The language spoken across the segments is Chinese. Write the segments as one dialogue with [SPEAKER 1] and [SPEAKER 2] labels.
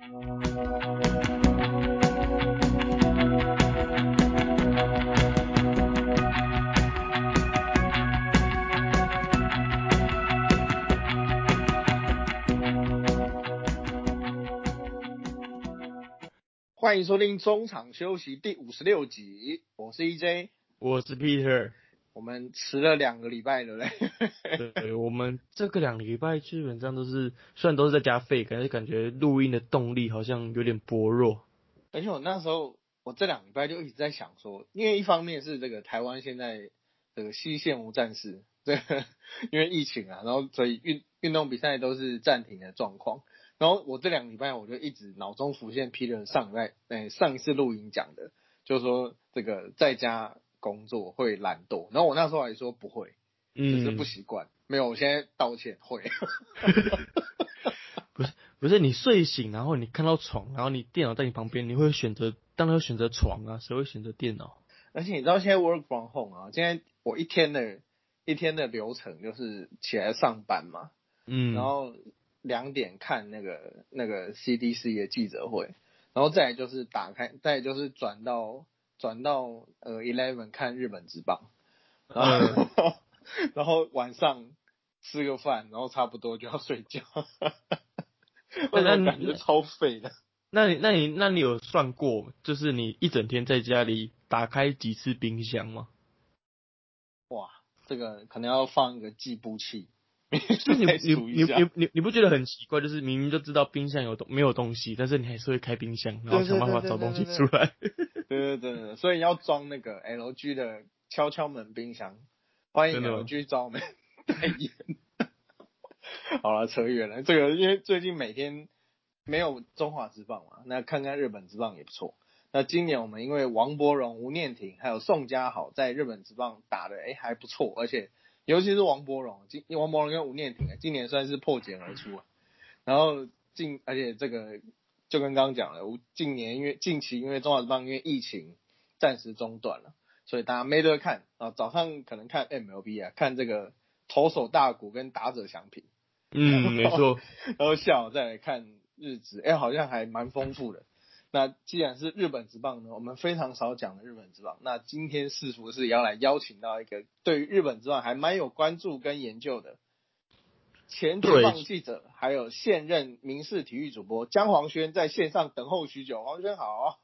[SPEAKER 1] 欢迎收听中场休息第五十六集，我是 EJ，
[SPEAKER 2] 我是 Peter。
[SPEAKER 1] 我们迟了两个礼拜，了嘞
[SPEAKER 2] 对？对，我们这个两个礼拜基本上都是，虽然都是在加费，感觉感觉录音的动力好像有点薄弱。
[SPEAKER 1] 而且我那时候，我这两礼拜就一直在想说，因为一方面是这个台湾现在这个西线无战事，这个，因为疫情啊，然后所以运运动比赛都是暂停的状况。然后我这两个礼拜我就一直脑中浮现 Peter 上在哎上一次录音讲的，就是说这个在家工作会懒惰。然后我那时候还说不会，只是不习惯。没有，我现在道歉会。
[SPEAKER 2] 不是不是，你睡醒然后你看到床，然后你电脑在你旁边，你会选择当然会选择床啊，谁会选择电脑？
[SPEAKER 1] 而且你知道现在 work from home 啊，现在我一天的一天的流程就是起来上班嘛，嗯，然后。两点看那个那个 CDC 的记者会，然后再来就是打开，再就是转到转到呃 Eleven 看日本职棒，然后然后晚上吃个饭，然后差不多就要睡觉，那感觉超废的。
[SPEAKER 2] 那你那你那你有算过，就是你一整天在家里打开几次冰箱吗？
[SPEAKER 1] 哇，这个可能要放一个计步器。
[SPEAKER 2] 就你你你你你你不觉得很奇怪？就是明明就知道冰箱有东没有东西，但是你还是会开冰箱，然后想办法找东西出来。
[SPEAKER 1] 对对对，所以要装那个 LG 的敲敲门冰箱，欢迎 LG 找我们 代言。好了，扯远了。这个因为最近每天没有中华之棒嘛，那看看日本之棒也不错。那今年我们因为王柏荣、吴念婷还有宋家豪在日本之棒打的哎还不错，而且。尤其是王柏荣，今王柏荣跟吴念庭啊，今年算是破茧而出啊。然后近，而且这个就跟刚刚讲了，近年因为近期因为中华棒因为疫情暂时中断了，所以大家没得看啊。早上可能看 MLB 啊，看这个投手大谷跟打者相平。
[SPEAKER 2] 嗯，没错。
[SPEAKER 1] 然后下午再来看日职，哎，好像还蛮丰富的。那既然是日本职棒呢，我们非常少讲的日本职棒。那今天是不是要来邀请到一个对于日本职棒还蛮有关注跟研究的前职棒记者，还有现任民事体育主播姜黄轩在线上等候许久。黄轩好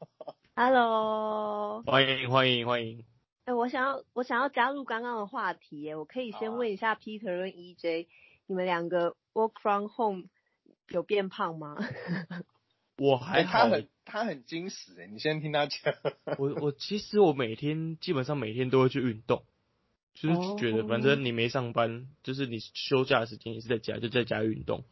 [SPEAKER 3] ，Hello，
[SPEAKER 2] 欢迎欢迎欢迎。
[SPEAKER 3] 哎，我想要我想要加入刚刚的话题，耶，我可以先问一下 Peter 跟 EJ，你们两个 Work from home 有变胖吗？
[SPEAKER 2] 我还
[SPEAKER 1] 他很他很矜持哎，你先听他讲。
[SPEAKER 2] 我我其实我每天基本上每天都会去运动，就是觉得反正你没上班，就是你休假的时间也是在家，就在家运动。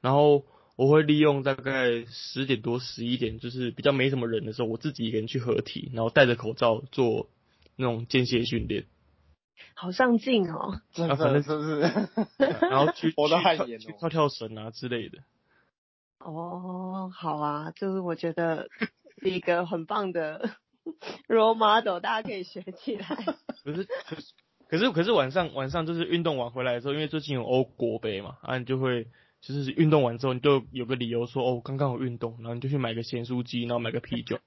[SPEAKER 2] 然后我会利用大概十点多十一点，就是比较没什么人的时候，我自己一个人去合体，然后戴着口罩做那种间歇训练。
[SPEAKER 3] 好上进哦！
[SPEAKER 1] 啊，反正就是，
[SPEAKER 2] 然后去
[SPEAKER 1] 去
[SPEAKER 2] 去跳跳绳啊之类的。
[SPEAKER 3] 哦，好啊，就是我觉得是一个很棒的 role model，大家可以学起来。
[SPEAKER 2] 可是，可是，可是晚上晚上就是运动完回来的时候，因为最近有欧国杯嘛，啊，你就会就是运动完之后，你就有个理由说，哦，刚刚有运动，然后你就去买个咸酥鸡，然后买个啤酒，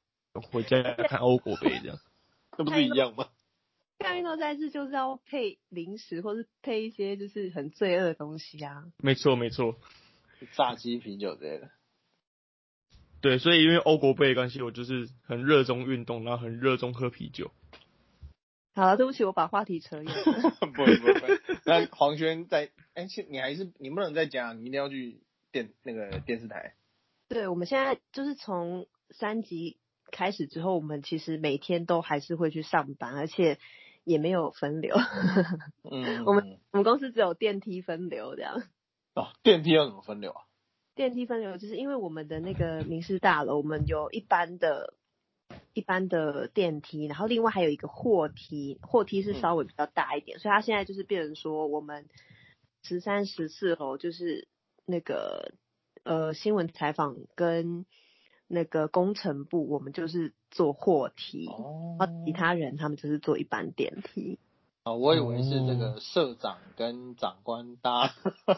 [SPEAKER 2] 回家看欧国杯这样，
[SPEAKER 1] 那不是一样吗？
[SPEAKER 3] 看运动赛事就是要配零食，或是配一些就是很罪恶的东西啊。
[SPEAKER 2] 没错，没错。
[SPEAKER 1] 炸鸡、啤酒之类的，
[SPEAKER 2] 对，所以因为欧国杯的关系，我就是很热衷运动，然后很热衷喝啤酒。
[SPEAKER 3] 好了，对不起，我把话题扯远了。
[SPEAKER 1] 不会不会，那黄轩在，哎，你还是你不能在家，你一定要去电那个电视台。
[SPEAKER 3] 对，我们现在就是从三级开始之后，我们其实每天都还是会去上班，而且也没有分流。嗯，我们我们公司只有电梯分流这样。
[SPEAKER 1] 哦，电梯要怎么分流啊？
[SPEAKER 3] 电梯分流就是因为我们的那个民事大楼，我们有一般的、一般的电梯，然后另外还有一个货梯，货梯是稍微比较大一点，所以它现在就是变成说，我们十三、十四楼就是那个呃新闻采访跟那个工程部，我们就是做货梯，然后其他人他们就是坐一般电梯。
[SPEAKER 1] 啊，我以为是这个社长跟长官搭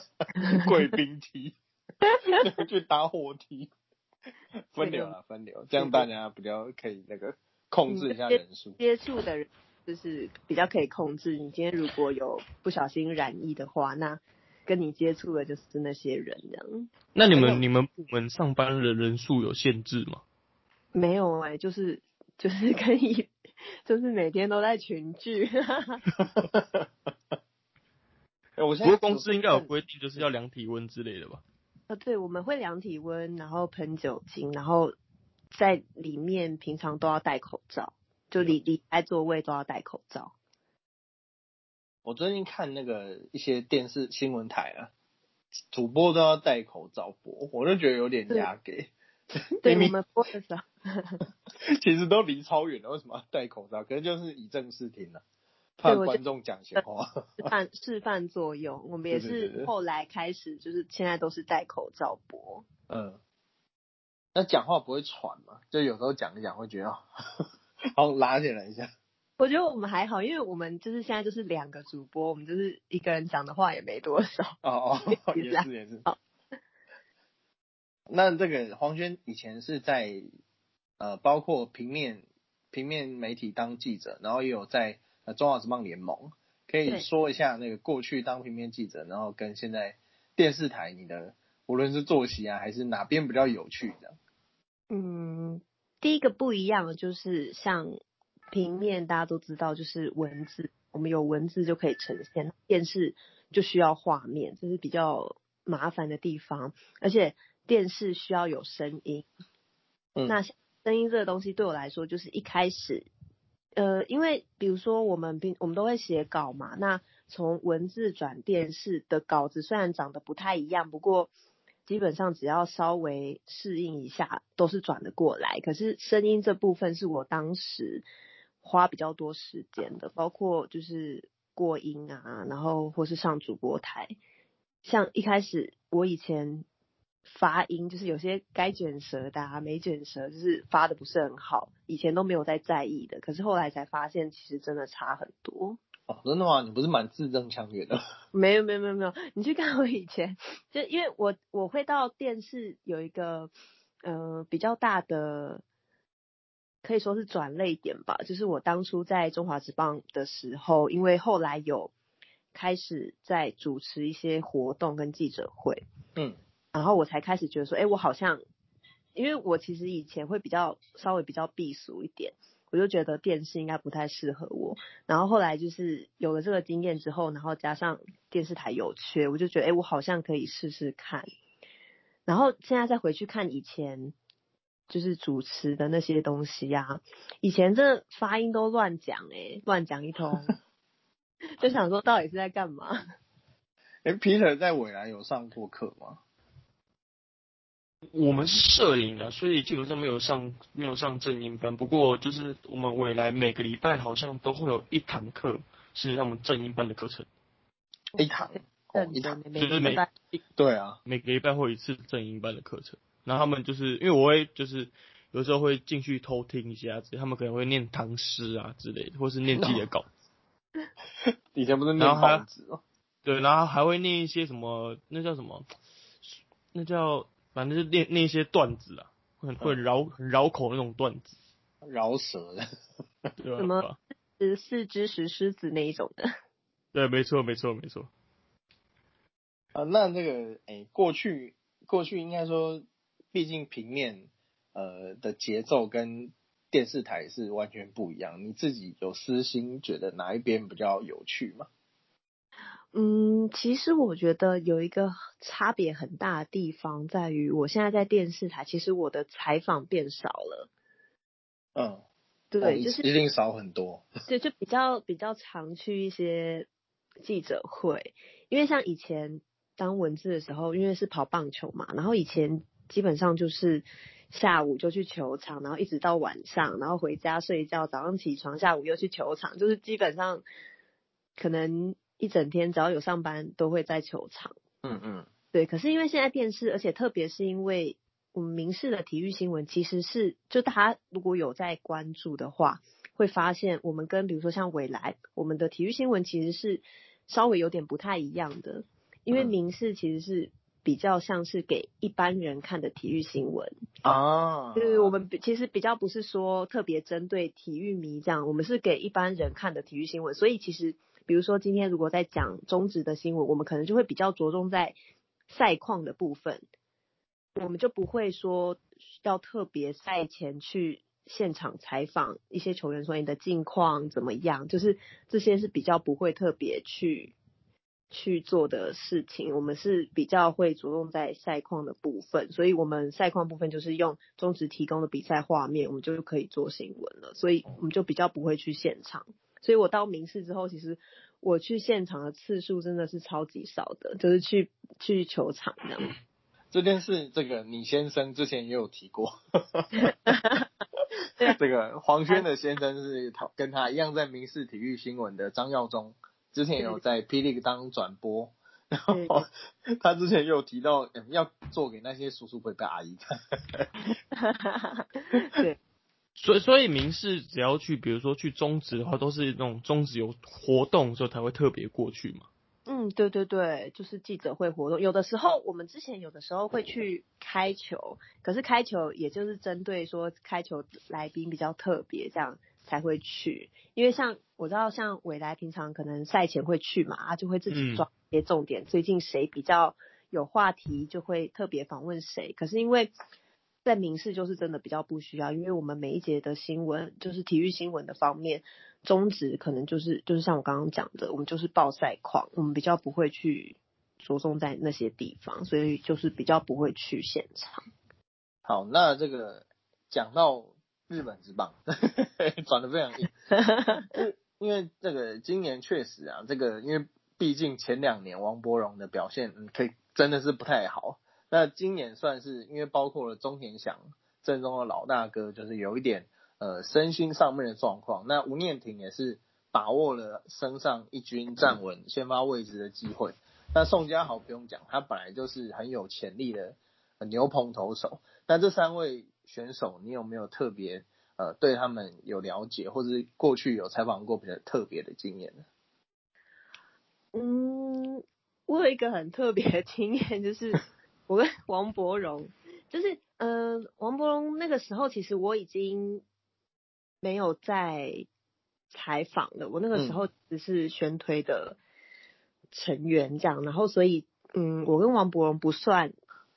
[SPEAKER 1] 贵宾梯，去搭货梯。分流啊，分流，这样大家比较可以那个控制一下人数。
[SPEAKER 3] 接触的人就是比较可以控制。你今天如果有不小心染疫的话，那跟你接触的就是那些人这样。
[SPEAKER 2] 那你们你们部门上班的人数有限制吗？
[SPEAKER 3] 没有哎，就是就是可以，就是每天都在群聚。
[SPEAKER 1] 哎，我不
[SPEAKER 2] 过公司应该有规定，就是要量体温之类的吧？
[SPEAKER 3] 呃，对，我们会量体温，然后喷酒精，然后在里面平常都要戴口罩，就离离开座位都要戴口罩。
[SPEAKER 1] 我最近看那个一些电视新闻台啊，主播都要戴口罩播，我就觉得有点压给。
[SPEAKER 3] 对，我们播的时候，
[SPEAKER 1] 其实都离超远了，为什么要戴口罩？可能就是以正视听了。怕观众讲闲话，
[SPEAKER 3] 示范示范作用。我们也是后来开始，就是现在都是戴口罩播。
[SPEAKER 1] 嗯，那讲话不会喘吗？就有时候讲一讲会觉得，好拉起来一下。
[SPEAKER 3] 我觉得我们还好，因为我们就是现在就是两个主播，我们就是一个人讲的话也没多少。
[SPEAKER 1] 哦哦，也是也是。那这个黄轩以前是在呃，包括平面平面媒体当记者，然后也有在。呃，中华职棒联盟可以说一下那个过去当平面记者，然后跟现在电视台你的无论是作息啊，还是哪边比较有趣的？
[SPEAKER 3] 嗯，第一个不一样就是像平面大家都知道，就是文字，我们有文字就可以呈现；电视就需要画面，这是比较麻烦的地方。而且电视需要有声音，那声音这个东西对我来说，就是一开始。呃，因为比如说我们平我们都会写稿嘛，那从文字转电视的稿子虽然长得不太一样，不过基本上只要稍微适应一下都是转得过来。可是声音这部分是我当时花比较多时间的，包括就是过音啊，然后或是上主播台，像一开始我以前。发音就是有些该卷舌的啊，没卷舌，就是发的不是很好。以前都没有在在意的，可是后来才发现，其实真的差很多。
[SPEAKER 1] 哦，真的吗？你不是蛮字正腔圆的？
[SPEAKER 3] 没有没有没有没有，你去看我以前，就因为我我会到电视有一个呃比较大的，可以说是转泪点吧。就是我当初在中华职棒的时候，因为后来有开始在主持一些活动跟记者会，嗯。然后我才开始觉得说，哎，我好像，因为我其实以前会比较稍微比较避俗一点，我就觉得电视应该不太适合我。然后后来就是有了这个经验之后，然后加上电视台有缺，我就觉得，哎，我好像可以试试看。然后现在再回去看以前就是主持的那些东西呀，以前这发音都乱讲，哎，乱讲一通，就想说到底是在干嘛？
[SPEAKER 1] 哎，Peter 在伟来有上过课吗？
[SPEAKER 2] 我们是摄影的，所以基本上没有上没有上正音班。不过就是我们未来每个礼拜好像都会有一堂课是让我们正音班的课程。
[SPEAKER 1] 一堂，一堂，
[SPEAKER 2] 就是每
[SPEAKER 1] 对啊，
[SPEAKER 2] 每个礼拜会有一次正音班的课程。然后他们就是因为我会就是有时候会进去偷听一下，他们可能会念唐诗啊之类的，或是念自己的稿。
[SPEAKER 1] 以前不是念报纸吗？
[SPEAKER 2] 对，然后还会念一些什么，那叫什么？那叫。反正就念那些段子啊，很会绕很绕口那种段子，
[SPEAKER 1] 饶舌的，
[SPEAKER 3] 什么十四只石狮子那一种的。
[SPEAKER 2] 对，没错，没错，没错。
[SPEAKER 1] 啊，那那个，哎，过去过去应该说，毕竟平面呃的节奏跟电视台是完全不一样。你自己有私心觉得哪一边比较有趣吗？
[SPEAKER 3] 嗯，其实我觉得有一个差别很大的地方在于，我现在在电视台，其实我的采访变少了。
[SPEAKER 1] 嗯，
[SPEAKER 3] 对，就是
[SPEAKER 1] 一定少很多。
[SPEAKER 3] 对，就比较比较常去一些记者会，因为像以前当文字的时候，因为是跑棒球嘛，然后以前基本上就是下午就去球场，然后一直到晚上，然后回家睡觉，早上起床，下午又去球场，就是基本上可能。一整天只要有上班都会在球场。
[SPEAKER 1] 嗯嗯，
[SPEAKER 3] 对。可是因为现在电视，而且特别是因为我们民视的体育新闻，其实是就大家如果有在关注的话，会发现我们跟比如说像未来，我们的体育新闻其实是稍微有点不太一样的。因为民视其实是比较像是给一般人看的体育新闻
[SPEAKER 1] 哦，
[SPEAKER 3] 就是我们其实比较不是说特别针对体育迷这样，我们是给一般人看的体育新闻。所以其实，比如说今天如果在讲中职的新闻，我们可能就会比较着重在赛况的部分，我们就不会说要特别赛前去现场采访一些球员说你的近况怎么样，就是这些是比较不会特别去。去做的事情，我们是比较会着重在赛况的部分，所以我们赛况部分就是用中职提供的比赛画面，我们就可以做新闻了，所以我们就比较不会去现场。所以我到民事之后，其实我去现场的次数真的是超级少的，就是去去球场这样。
[SPEAKER 1] 这件事，这个你先生之前也有提过，这个黄轩的先生是他跟他一样在民事体育新闻的张耀宗。之前有在霹雳当转播，然后他之前有提到要做给那些叔叔伯伯阿姨看。
[SPEAKER 3] 对，
[SPEAKER 2] 所以所以民事只要去，比如说去中职的话，都是那种中职有活动的时候才会特别过去嘛。
[SPEAKER 3] 嗯，对对对，就是记者会活动，有的时候我们之前有的时候会去开球，可是开球也就是针对说开球来宾比较特别这样。才会去，因为像我知道，像伟来平常可能赛前会去嘛，他就会自己抓一些重点。最近谁比较有话题，就会特别访问谁。可是因为在民事就是真的比较不需要，因为我们每一节的新闻就是体育新闻的方面，宗旨可能就是就是像我刚刚讲的，我们就是报赛况，我们比较不会去着重在那些地方，所以就是比较不会去现场。
[SPEAKER 1] 好，那这个讲到。日本之棒 转的非常硬，因为这个今年确实啊，这个因为毕竟前两年王柏荣的表现，嗯，可以真的是不太好。那今年算是因为包括了中田翔正中的老大哥，就是有一点呃身心上面的状况。那吴念婷也是把握了升上一军站稳先发位置的机会。那宋家豪不用讲，他本来就是很有潜力的牛棚投手。那这三位。选手，你有没有特别呃对他们有了解，或者是过去有采访过比较特别的经验呢？
[SPEAKER 3] 嗯，我有一个很特别的经验，就是我跟 王伯荣，就是嗯，王伯荣那个时候其实我已经没有在采访了，我那个时候只是宣推的成员这样，然后所以嗯，我跟王伯荣不算。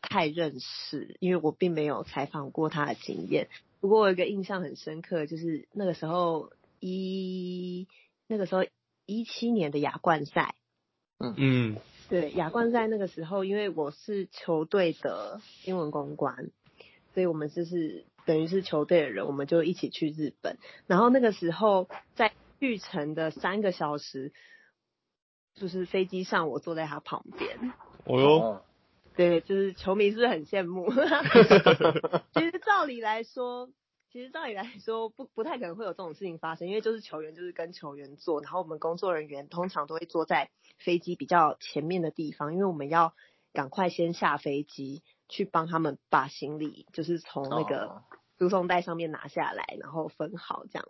[SPEAKER 3] 太认识，因为我并没有采访过他的经验。不过我有一个印象很深刻，就是那个时候一那个时候一七年的亚冠赛，
[SPEAKER 1] 嗯
[SPEAKER 2] 嗯，
[SPEAKER 3] 对亚冠在那个时候，因为我是球队的英文公关，所以我们就是等于是球队的人，我们就一起去日本。然后那个时候在玉城的三个小时，就是飞机上我坐在他旁边。
[SPEAKER 2] 哦哟。
[SPEAKER 3] 对，就是球迷是不是很羡慕？其实照理来说，其实照理来说不不太可能会有这种事情发生，因为就是球员就是跟球员坐，然后我们工作人员通常都会坐在飞机比较前面的地方，因为我们要赶快先下飞机去帮他们把行李就是从那个输送带上面拿下来，然后分好这样。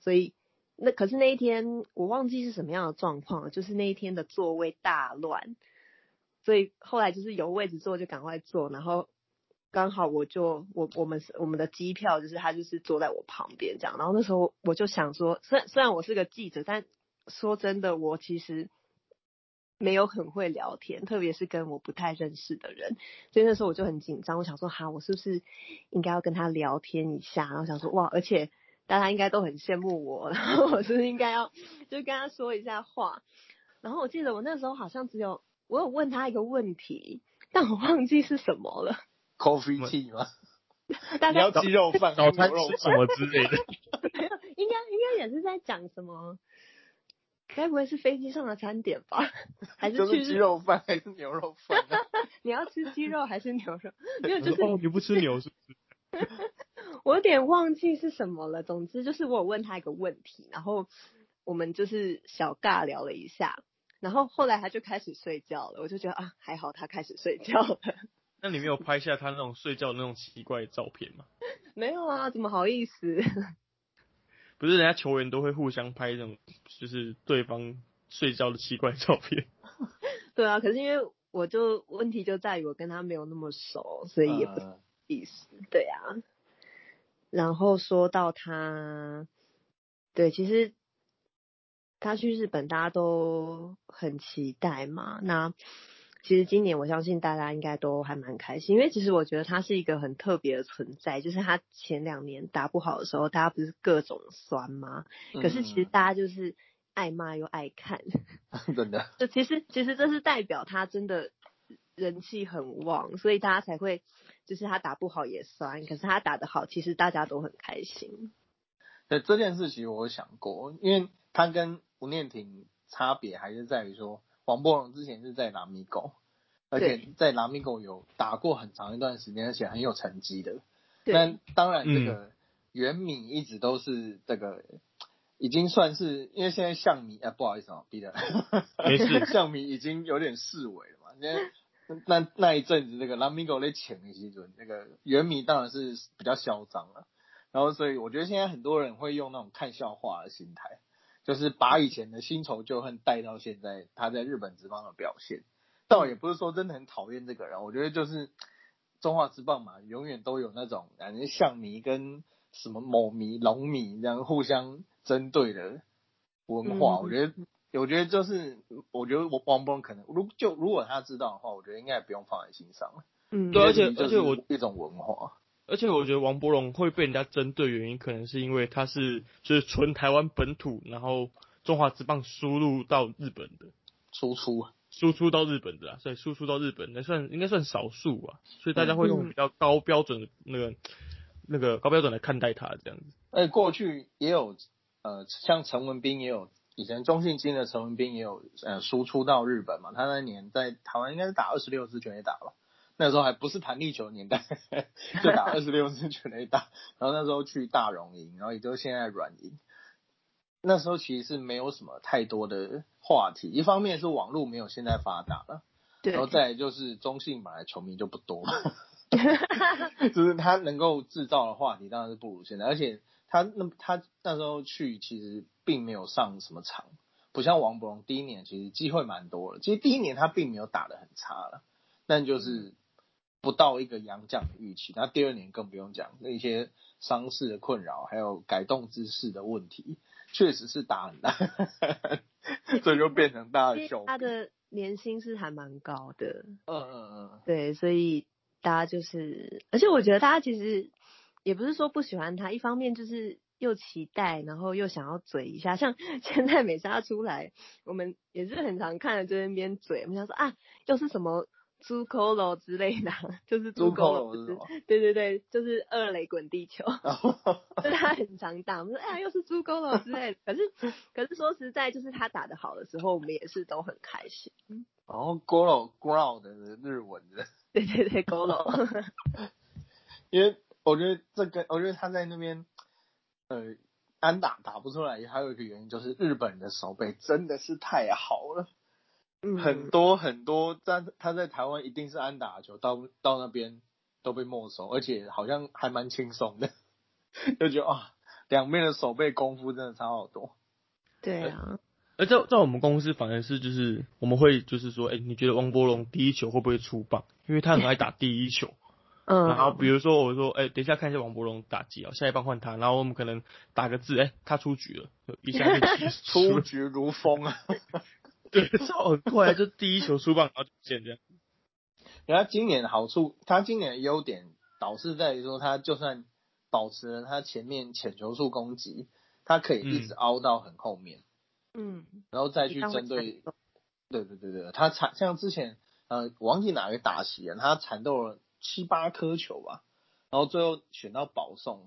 [SPEAKER 3] 所以那可是那一天我忘记是什么样的状况了，就是那一天的座位大乱。所以后来就是有位置坐就赶快坐，然后刚好我就我我们我们的机票就是他就是坐在我旁边这样，然后那时候我就想说，虽然虽然我是个记者，但说真的，我其实没有很会聊天，特别是跟我不太认识的人，所以那时候我就很紧张，我想说哈，我是不是应该要跟他聊天一下？然后想说哇，而且大家应该都很羡慕我，然后我是不是应该要就跟他说一下话？然后我记得我那时候好像只有。我有问他一个问题，但我忘记是什么了。
[SPEAKER 1] Coffee tea 吗？
[SPEAKER 3] 你
[SPEAKER 1] 要鸡肉饭、
[SPEAKER 2] 早餐吃什么之类的？
[SPEAKER 3] 没有，应该应该也是在讲什么？该不会是飞机上的餐点吧？还是
[SPEAKER 1] 去鸡肉饭还是牛肉饭？
[SPEAKER 3] 你要吃鸡肉还是牛肉？没有，就是
[SPEAKER 2] 你不吃牛是不是？
[SPEAKER 3] 我有点忘记是什么了。总之就是我有问他一个问题，然后我们就是小尬聊了一下。然后后来他就开始睡觉了，我就觉得啊，还好他开始睡觉了。
[SPEAKER 2] 那你没有拍下他那种睡觉的那种奇怪的照片吗？
[SPEAKER 3] 没有啊，怎么好意思？
[SPEAKER 2] 不是人家球员都会互相拍那种，就是对方睡觉的奇怪照片。
[SPEAKER 3] 对啊，可是因为我我就问题就在于我跟他没有那么熟，所以也不意思。对啊。然后说到他，对，其实他去日本大家都很期待嘛。那其实今年我相信大家应该都还蛮开心，因为其实我觉得他是一个很特别的存在。就是他前两年打不好的时候，大家不是各种酸吗？可是其实大家就是爱骂又爱看，
[SPEAKER 1] 真的。
[SPEAKER 3] 就其实其实这是代表他真的人气很旺，所以大家才会。就是他打不好也酸，可是他打得好，其实大家都很开心。
[SPEAKER 1] 对这件事，其实我想过，因为他跟吴念婷差别还是在于说，王柏荣之前是在拉米狗，而且在拉米狗有打过很长一段时间，而且很有成绩的。但当然，这个袁敏一直都是这个，已经算是因为现在象米啊，不好意思啊，逼的，
[SPEAKER 2] 没事，
[SPEAKER 1] 象米已经有点示威了嘛，因为。那那一阵子，那个拉米狗在请的时阵，那个原米当然是比较嚣张了。然后，所以我觉得现在很多人会用那种看笑话的心态，就是把以前的新仇旧恨带到现在他在日本职棒的表现。倒也不是说真的很讨厌这个人，我觉得就是中华职棒嘛，永远都有那种感觉象迷跟什么某迷、龙迷这样互相针对的文化，我觉得。我觉得就是，我觉得我王博可能，如就如果他知道的话，我觉得应该也不用放在心上了。
[SPEAKER 2] 嗯，对，而且而且我
[SPEAKER 1] 一种文化，
[SPEAKER 2] 而且我觉得王博龙会被人家针对原因，可能是因为他是就是纯台湾本土，然后中华之棒输入到日本的
[SPEAKER 1] 输出，
[SPEAKER 2] 输出到日本的啊，所以输出到日本那算应该算少数啊，所以大家会用比较高标准的那个那个高标准来看待他这样子。
[SPEAKER 1] 哎，过去也有呃，像陈文斌也有。以前中信金的陈文斌也有呃输出到日本嘛，他那年在台湾应该是打二十六支全垒打了，那时候还不是弹力球年代，就打二十六支全垒打，然后那时候去大荣营，然后也就是现在软银，那时候其实是没有什么太多的话题，一方面是网络没有现在发达了，然后再就是中信本来球迷就不多，就是他能够制造的话题当然是不如现在，而且。他那他那时候去其实并没有上什么场，不像王博荣第一年其实机会蛮多了。其实第一年他并没有打得很差了，但就是不到一个洋将的预期。那第二年更不用讲，那些伤势的困扰，还有改动姿势的问题，确实是打很大，所以就变成大家笑。
[SPEAKER 3] 他的年薪是还蛮高的，
[SPEAKER 1] 嗯嗯嗯，
[SPEAKER 3] 对，所以大家就是，而且我觉得大家其实。也不是说不喜欢他，一方面就是又期待，然后又想要嘴一下。像 现在美沙出来，我们也是很常看着这边嘴，我们想说啊，又是什么猪口楼之类的，就是猪口楼，对对对，就是二雷滚地球，就是他很常打，我们说哎呀，又是猪口楼之类的。可是可是说实在，就是他打的好的时候，我们也是都很开心。
[SPEAKER 1] 然后 Golo ground 的日文的，
[SPEAKER 3] 对对对，Golo，
[SPEAKER 1] 因为。我觉得这个，我觉得他在那边，呃，安打打不出来，还有一个原因就是日本的手背真的是太好了，
[SPEAKER 3] 嗯，
[SPEAKER 1] 很多很多在他在台湾一定是安打球，到到那边都被没收，而且好像还蛮轻松的，就觉得啊，两面的手背功夫真的差好多。
[SPEAKER 3] 对啊，
[SPEAKER 2] 而在在我们公司反而是就是我们会就是说，哎，你觉得王波龙第一球会不会出棒？因为他很爱打第一球。
[SPEAKER 3] 嗯，
[SPEAKER 2] 然后比如说我说，哎，等一下看一下王博龙打击啊，下一棒换他，然后我们可能打个字，哎，他出局了，一下就
[SPEAKER 1] 出局如风啊，
[SPEAKER 2] 对，超很快，就第一球出棒然后就见这样。
[SPEAKER 1] 然后今年的好处，他今年的优点导致在于说，他就算保持了他前面浅球速攻击，他可以一直凹到很后面，
[SPEAKER 3] 嗯，
[SPEAKER 1] 然后再去针对，对对对对，他缠像之前呃，忘记哪个打席啊，他缠斗了。七八颗球吧，然后最后选到保送，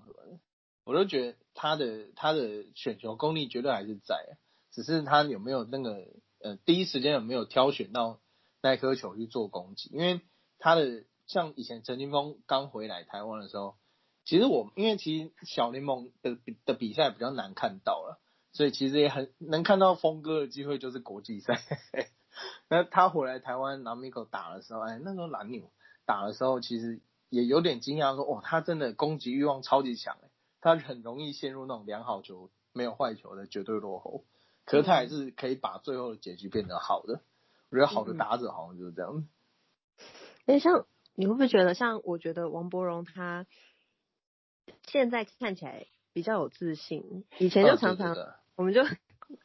[SPEAKER 1] 我就觉得他的他的选球功力绝对还是在，只是他有没有那个呃第一时间有没有挑选到那颗球去做攻击？因为他的像以前陈金峰刚回来台湾的时候，其实我因为其实小联盟的的比赛比较难看到了，所以其实也很能看到峰哥的机会就是国际赛。那他回来台湾拿米狗打的时候，哎，那时候蓝牛。打的时候其实也有点惊讶，说哇，他真的攻击欲望超级强哎，他很容易陷入那种良好球没有坏球的绝对落后，可是他还是可以把最后的结局变得好的。我觉得好的打者好像就是这样。
[SPEAKER 3] 哎，像你会不会觉得，像我觉得王柏荣他现在看起来比较有自信，以前就常常我们就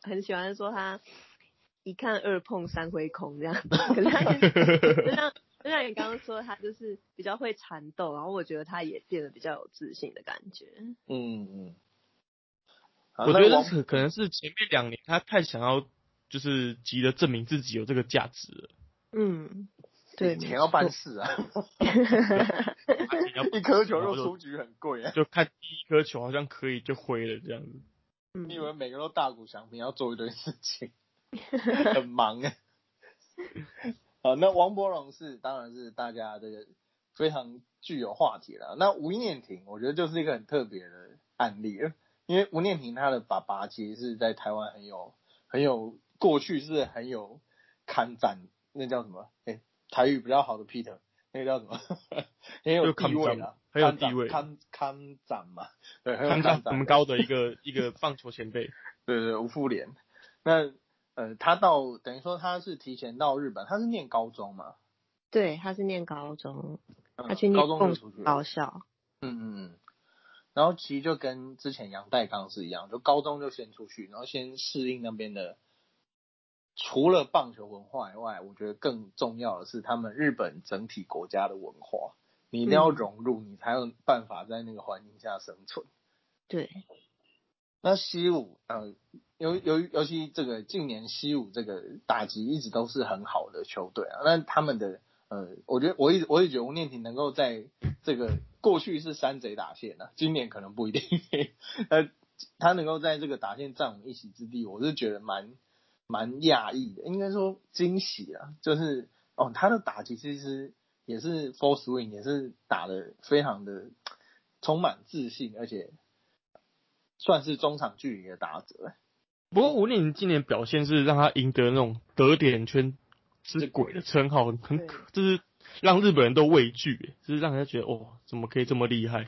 [SPEAKER 3] 很喜欢说他一看二碰三挥空这样，可是他就像就像你刚刚说，他就是比较会缠斗，然后我觉得他也变得比较有自信的感觉。
[SPEAKER 1] 嗯嗯。
[SPEAKER 2] 我觉得可可能是前面两年他太想要，就是急着证明自己有这个价值了。
[SPEAKER 3] 嗯，对，
[SPEAKER 1] 钱要办事啊。一颗球又出局很贵啊。
[SPEAKER 2] 就看第一颗球好像可以就挥了这样子。
[SPEAKER 1] 你以为每个都大鼓响平要做一堆事情，很忙啊。好，那王伯荣是当然是大家这个非常具有话题了。那吴念婷，我觉得就是一个很特别的案例了。因为吴念平他的爸爸其实是在台湾很有很有过去是很有看展，那叫什么？哎，台语比较好的 Peter，那个叫什么？很有地位
[SPEAKER 2] 啊，很有地位，
[SPEAKER 1] 看看展嘛，对，
[SPEAKER 2] 看展很高的一个一个棒球前辈。
[SPEAKER 1] 对对，吴富连。那呃，他到等于说他是提前到日本，他是念高中嘛？
[SPEAKER 3] 对，他是念高中，他去念
[SPEAKER 1] 高
[SPEAKER 3] 高校。
[SPEAKER 1] 嗯嗯嗯。然后其实就跟之前杨代刚是一样，就高中就先出去，然后先适应那边的，除了棒球文化以外，我觉得更重要的是他们日本整体国家的文化，你一定要融入，你才有办法在那个环境下生存。
[SPEAKER 3] 对。
[SPEAKER 1] 那西武呃，尤尤尤其这个近年西武这个打击一直都是很好的球队啊，那他们的。呃，我觉得我一直我也觉得吴念婷能够在这个过去是山贼打线啊，今年可能不一定。呃，他能够在这个打线占稳一席之地，我是觉得蛮蛮讶异的，应该说惊喜啊。就是哦，他的打击其实也是 full swing，也是打的非常的充满自信，而且算是中场距离的打者。
[SPEAKER 2] 不过吴念婷今年表现是让他赢得那种得点圈。之鬼的称号，很很可，就是让日本人都畏惧，就是让人家觉得哦，怎么可以这么厉害？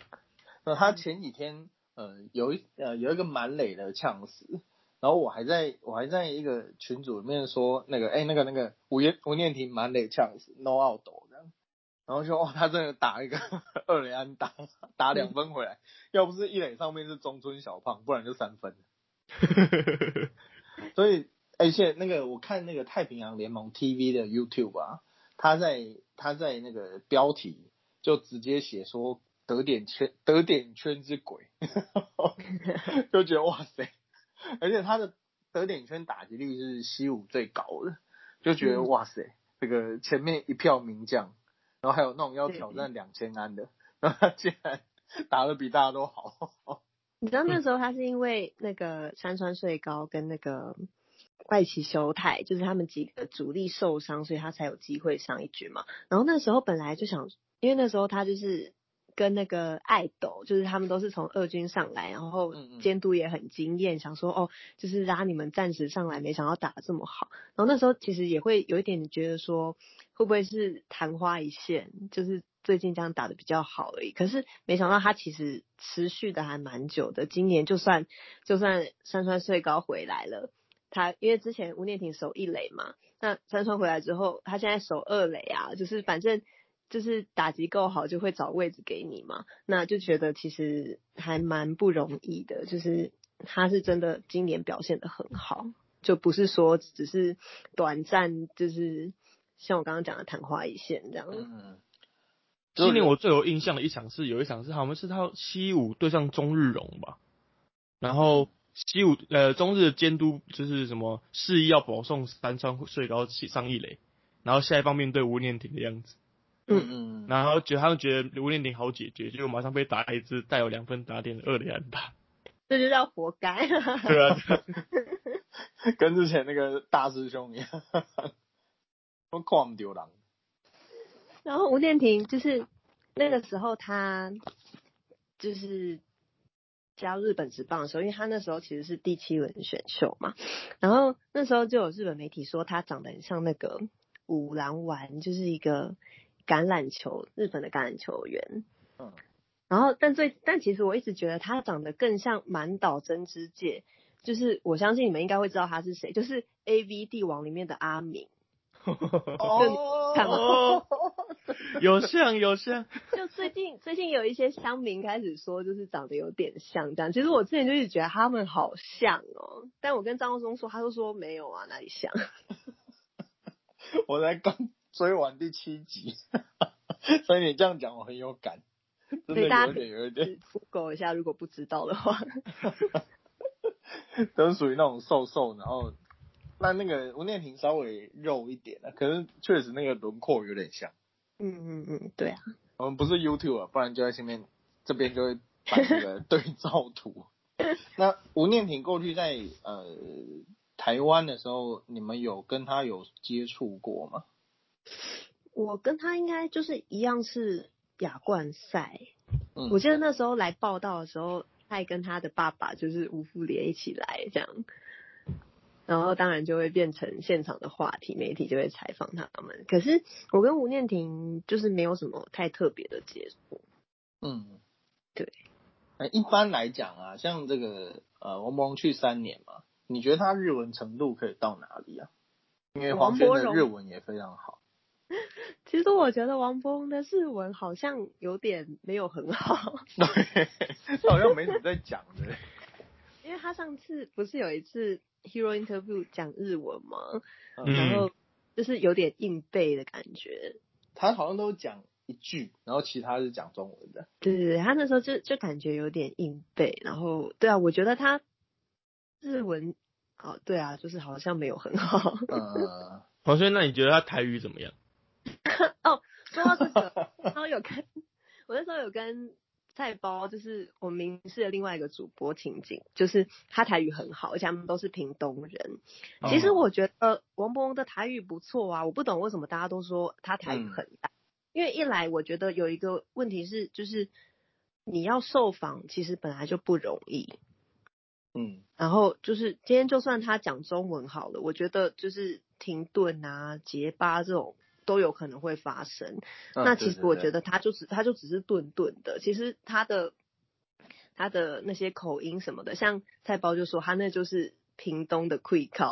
[SPEAKER 1] 那他前几天呃有一呃有一个满垒的呛死，然后我还在我还在一个群组里面说那个哎那个那个吴念吴念婷满垒呛死，no out 这样，然后说哦他真的打一个 二垒安打打两分回来，要不是一垒上面是中村小胖，不然就三分。所以。而且那个我看那个太平洋联盟 TV 的 YouTube 啊，他在他在那个标题就直接写说得点圈得点圈之鬼，就觉得哇塞！而且他的得点圈打击率是西武最高的，就觉得哇塞，这个前面一票名将，然后还有那种要挑战两千安的，然后他竟然打的比大家都好。
[SPEAKER 3] 你知道那时候他是因为那个山川穗高跟那个。外崎修太就是他们几个主力受伤，所以他才有机会上一局嘛。然后那时候本来就想，因为那时候他就是跟那个爱豆，就是他们都是从二军上来，然后监督也很惊艳，想说哦，就是拉你们暂时上来，没想到打的这么好。然后那时候其实也会有一点觉得说，会不会是昙花一现，就是最近这样打的比较好而已。可是没想到他其实持续的还蛮久的。今年就算就算山川穗高回来了。他因为之前吴念婷守一垒嘛，那山川回来之后，他现在守二垒啊，就是反正就是打击够好就会找位置给你嘛，那就觉得其实还蛮不容易的，就是他是真的今年表现的很好，就不是说只是短暂，就是像我刚刚讲的昙花一现这样。嗯，
[SPEAKER 2] 今年我最有印象的一场是有一场是好像是他西武对上中日荣吧，然后。西武呃中日的监督就是什么示意要保送三川穗高上一垒，然后下一方面对吴念婷的样子，
[SPEAKER 1] 嗯嗯，
[SPEAKER 2] 然后觉得他们觉得吴念婷好解决，结果马上被打一支带有两分打点的二垒安打，
[SPEAKER 3] 这就叫活该。
[SPEAKER 2] 对啊，
[SPEAKER 1] 跟之前那个大师兄一样，我狂丢狼。
[SPEAKER 3] 然后吴念婷就是那个时候他就是。加日本职棒的时候，因为他那时候其实是第七轮选秀嘛，然后那时候就有日本媒体说他长得很像那个五郎丸，就是一个橄榄球日本的橄榄球员。嗯，然后但最但其实我一直觉得他长得更像满岛真之介，就是我相信你们应该会知道他是谁，就是 A V 帝王里面的阿敏。
[SPEAKER 1] 哦，
[SPEAKER 2] 有像有像。
[SPEAKER 3] 就最近最近有一些乡民开始说，就是长得有点像这样。其实我之前就一直觉得他们好像哦，但我跟张国忠说，他都说没有啊，哪里像？
[SPEAKER 1] 我才刚追完第七集，所以你这样讲我很有感，真的有点有点。
[SPEAKER 3] Google 一下，如果不知道的话。
[SPEAKER 1] 都属于那种瘦瘦，然后那那个吴念婷稍微肉一点的，可是确实那个轮廓有点像。
[SPEAKER 3] 嗯嗯嗯，对啊。
[SPEAKER 1] 我们不是 YouTube 啊，不然就在前面这边就会摆那个 对照图。那吴念婷过去在呃台湾的时候，你们有跟他有接触过吗？
[SPEAKER 3] 我跟他应该就是一样是亚冠赛。嗯。我记得那时候来报道的时候。他跟他的爸爸就是吴富连一起来这样，然后当然就会变成现场的话题，媒体就会采访他们。可是我跟吴念婷就是没有什么太特别的接触。嗯，对。
[SPEAKER 1] 那一般来讲啊，像这个呃王博去三年嘛，你觉得他日文程度可以到哪里啊？因为黄轩的日文也非常好。
[SPEAKER 3] 其实我觉得王峰的日文好像有点没有很好，
[SPEAKER 1] 对，好像没怎么在讲的。
[SPEAKER 3] 因为他上次不是有一次 Hero Interview 讲日文吗？然后就是有点硬背的感觉。
[SPEAKER 1] 他好像都讲一句，然后其他是讲中文的。
[SPEAKER 3] 对对对，他那时候就就感觉有点硬背，然后对啊，我觉得他日文哦，对啊，就是好像没有很好。
[SPEAKER 2] 嗯，黄轩，那你觉得他台语怎么样？
[SPEAKER 3] 哦，说到这个，然后有跟我那时候有跟 菜包，就是我们明视的另外一个主播情景，就是他台语很好，而且他们都是屏东人。其实我觉得王博文的台语不错啊，我不懂为什么大家都说他台语很大，因为一来我觉得有一个问题是，就是你要受访其实本来就不容易，嗯，然后就是今天就算他讲中文好了，我觉得就是停顿啊、结巴这种。都有可能会发生。那其实我觉得他就只他就只是顿顿的，其实他的他的那些口音什么的，像菜包就说他那就是屏东的 q u i c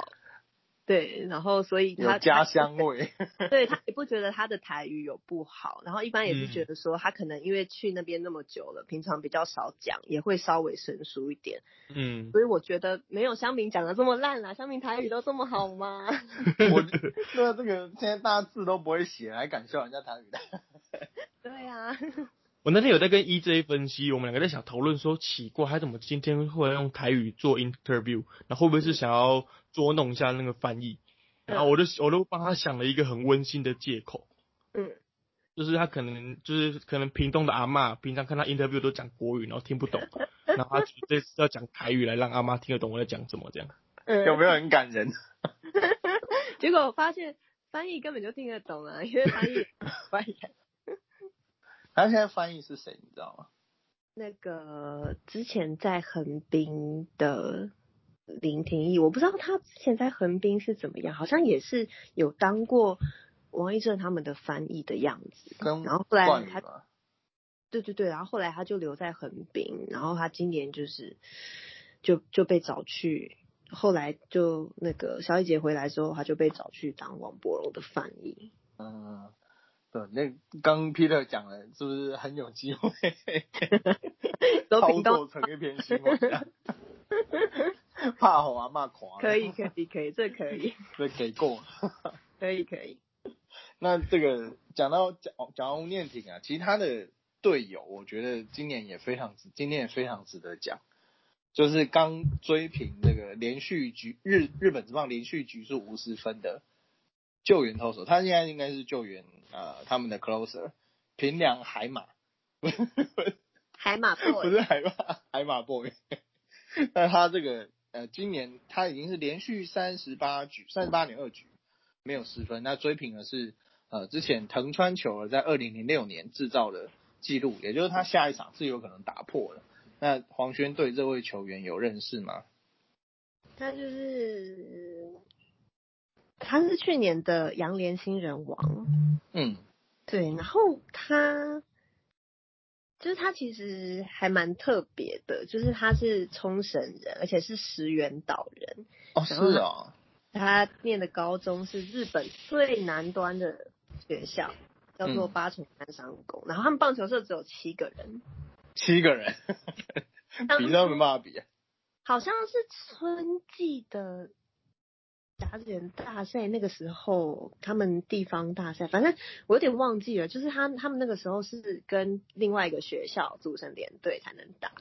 [SPEAKER 3] 对，然后所以他
[SPEAKER 1] 家乡味，
[SPEAKER 3] 对他也不觉得他的台语有不好，然后一般也是觉得说他可能因为去那边那么久了，平常比较少讲，也会稍微生疏一点。嗯，所以我觉得没有香明讲的这么烂啦，香明台语都这么好吗？
[SPEAKER 1] 我那这个现在大家字都不会写，还敢笑人家台语的？
[SPEAKER 3] 对啊。
[SPEAKER 2] 我那天有在跟 EJ 分析，我们两个在想讨论说，奇怪，他怎么今天会用台语做 interview？那会不会是想要捉弄一下那个翻译？然后我就我都帮他想了一个很温馨的借口，嗯，就是他可能就是可能屏东的阿妈平常看他 interview 都讲国语，然后听不懂，然后他这次要讲台语来让阿妈听得懂我在讲什么，这样
[SPEAKER 1] 有没有很感人？
[SPEAKER 3] 结果我发现翻译根本就听得懂啊，因为翻译翻译。
[SPEAKER 1] 他现在翻译是谁？你知道吗？
[SPEAKER 3] 那个之前在横滨的林廷义，我不知道他之前在横滨是怎么样，好像也是有当过王一正他们的翻译的样子。然后后来他，对对对，然后后来他就留在横滨，然后他今年就是就就被找去，后来就那个小雨姐回来之后，他就被找去当王博荣的翻译。嗯。
[SPEAKER 1] 对，那刚 Peter 讲了，是不是很有机会
[SPEAKER 3] 操
[SPEAKER 1] 作成一篇新闻？怕吼啊，骂狂。
[SPEAKER 3] 可以，可以，可以，这可以。
[SPEAKER 1] 这给过。
[SPEAKER 3] 可以，可以。
[SPEAKER 1] 那这个讲到讲讲到吴念挺啊，其他的队友，我觉得今年也非常值，今年也非常值得讲，就是刚追平这个连续局日日本职棒连续局数五十分的。救援投手，他现在应该是救援呃他们的 closer 平良海马，
[SPEAKER 3] 海马 boy
[SPEAKER 1] 不是海马海马 boy，那他这个呃今年他已经是连续三十八局三十八点二局没有失分，那追平的是呃之前藤川球儿在二零零六年制造的记录，也就是他下一场是有可能打破的。那黄轩对这位球员有认识吗？
[SPEAKER 3] 他就是。他是去年的杨联新人王，嗯，对，然后他就是他其实还蛮特别的，就是他是冲绳人，而且是石原岛人。
[SPEAKER 1] 哦，是啊，
[SPEAKER 3] 他念的高中是日本最南端的学校，叫做八重山商工，然后他们棒球社只有七个人，
[SPEAKER 1] 七个人，比都没办法比？
[SPEAKER 3] 好像是春季的甲子园大赛，那个时候他们地方大赛，反正我有点忘记了，就是他他们那个时候是跟另外一个学校组成连队才能打。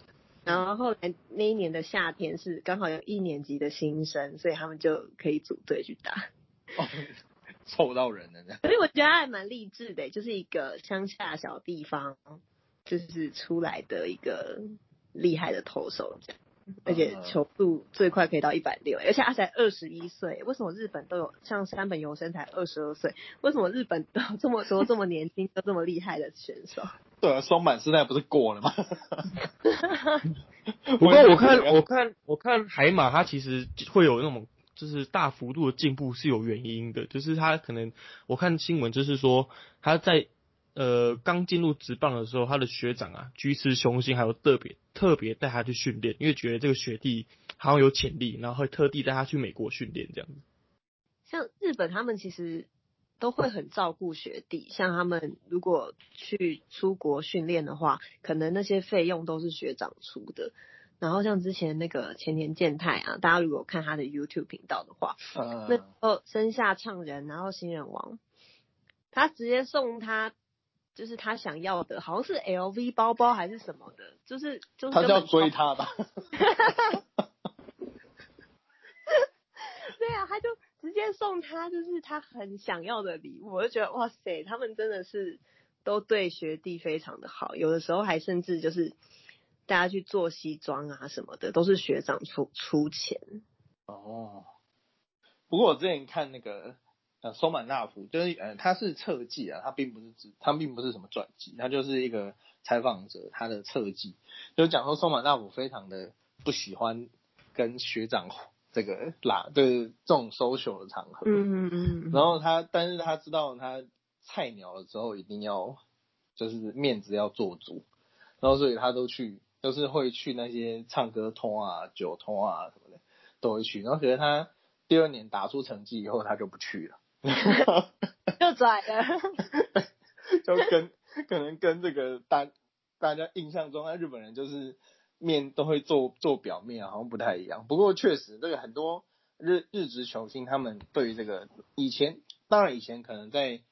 [SPEAKER 3] 然后后来那一年的夏天是刚好有一年级的新生，所以他们就可以组队去打。
[SPEAKER 1] 哦，凑到人了呢。
[SPEAKER 3] 所以我觉得还蛮励志的，就是一个乡下小地方，就是出来的一个厉害的投手这样。而且球速最快可以到一百六，而且他才二十一岁。为什么日本都有像山本游生才二十二岁？为什么日本都这么多这么年轻都这么厉害的选手？
[SPEAKER 1] 对啊，松坂时代不是过了吗？
[SPEAKER 2] 不过我看我看我看海马，他其实会有那种就是大幅度的进步是有原因的，就是他可能我看新闻就是说他在。呃，刚进入职棒的时候，他的学长啊，居士雄心，还有特别特别带他去训练，因为觉得这个学弟好像有潜力，然后会特地带他去美国训练这样子。
[SPEAKER 3] 像日本，他们其实都会很照顾学弟，像他们如果去出国训练的话，可能那些费用都是学长出的。然后像之前那个前田健太啊，大家如果看他的 YouTube 频道的话，那哦生下唱人，然后新人王，他直接送他。就是他想要的，好像是 LV 包包还是什么的，就是就是
[SPEAKER 1] 他就要追他吧。
[SPEAKER 3] 对啊，他就直接送他，就是他很想要的礼物。我就觉得哇塞，他们真的是都对学弟非常的好，有的时候还甚至就是大家去做西装啊什么的，都是学长出出钱。
[SPEAKER 1] 哦，不过我之前看那个。呃，松满大夫就是呃，他是侧记啊，他并不是指，他并不是什么传记，他就是一个采访者，他的侧记，就讲说松满大夫非常的不喜欢跟学长这个拉，对这种 social 的场合，
[SPEAKER 3] 嗯嗯嗯，
[SPEAKER 1] 然后他，但是他知道他菜鸟了之后一定要就是面子要做足，然后所以他都去，都是会去那些唱歌通啊、酒通啊什么的都会去，然后觉得他第二年打出成绩以后，他就不去了。
[SPEAKER 3] 就拽了，
[SPEAKER 1] 就跟可能跟这个大大家印象中，日本人就是面都会做做表面，好像不太一样。不过确实，这个很多日日职球星，他们对于这个以前，当然以前可能在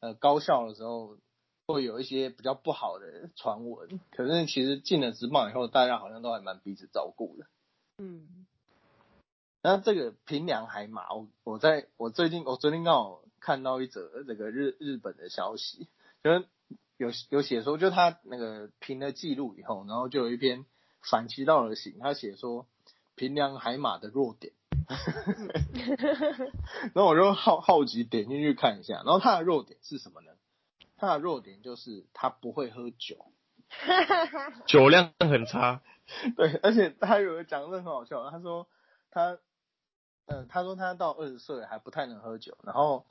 [SPEAKER 1] 呃高校的时候会有一些比较不好的传闻，可是其实进了职棒以后，大家好像都还蛮彼此照顾的。
[SPEAKER 3] 嗯。
[SPEAKER 1] 那这个平良海马，我我在我最近我昨天刚好看到一则这个日日本的消息，就是有有写说，就他那个评了记录以后，然后就有一篇反其道而行，他写说平良海马的弱点，然后我就好好奇点进去看一下，然后他的弱点是什么呢？他的弱点就是他不会喝酒，
[SPEAKER 2] 酒量很差，
[SPEAKER 1] 对，而且他有个讲的很好笑，他说他。嗯，他说他到二十岁还不太能喝酒，然后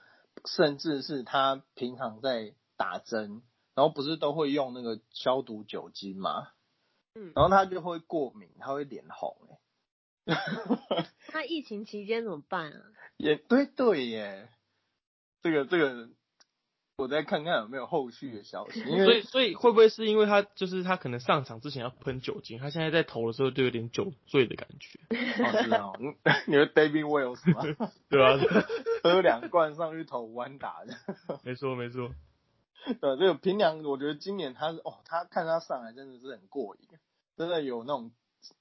[SPEAKER 1] 甚至是他平常在打针，然后不是都会用那个消毒酒精吗？
[SPEAKER 3] 嗯，
[SPEAKER 1] 然后他就会过敏，他会脸红哎。
[SPEAKER 3] 他疫情期间怎么办啊？
[SPEAKER 1] 也对对耶，这个这个。我再看看有没有后续的消息。
[SPEAKER 2] 所以，所以会不会是因为他就是他可能上场之前要喷酒精，他现在在投的时候就有点酒醉的感觉。
[SPEAKER 1] 哦，是啊，你是 David Wells 吗？
[SPEAKER 2] 对啊，
[SPEAKER 1] 喝两罐上去投弯打的。
[SPEAKER 2] 没错，没错。
[SPEAKER 1] 对，这个平良，我觉得今年他哦，他看他上来真的是很过瘾，真的有那种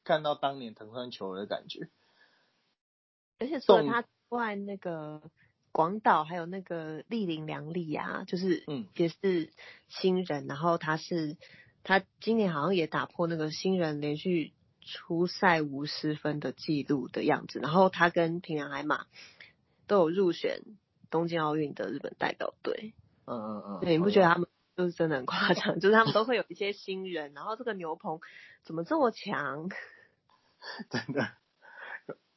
[SPEAKER 1] 看到当年藤川球的感觉。
[SPEAKER 3] 而且除了他外，那个。广岛还有那个立林良丽啊，就是嗯也是新人，然后他是他今年好像也打破那个新人连续出赛无失分的记录的样子，然后他跟平良海马都有入选东京奥运的日本代表队。
[SPEAKER 1] 嗯嗯嗯，
[SPEAKER 3] 对，你不觉得他们就是真的很夸张？就是他们都会有一些新人，然后这个牛棚怎么这么强？
[SPEAKER 1] 真的。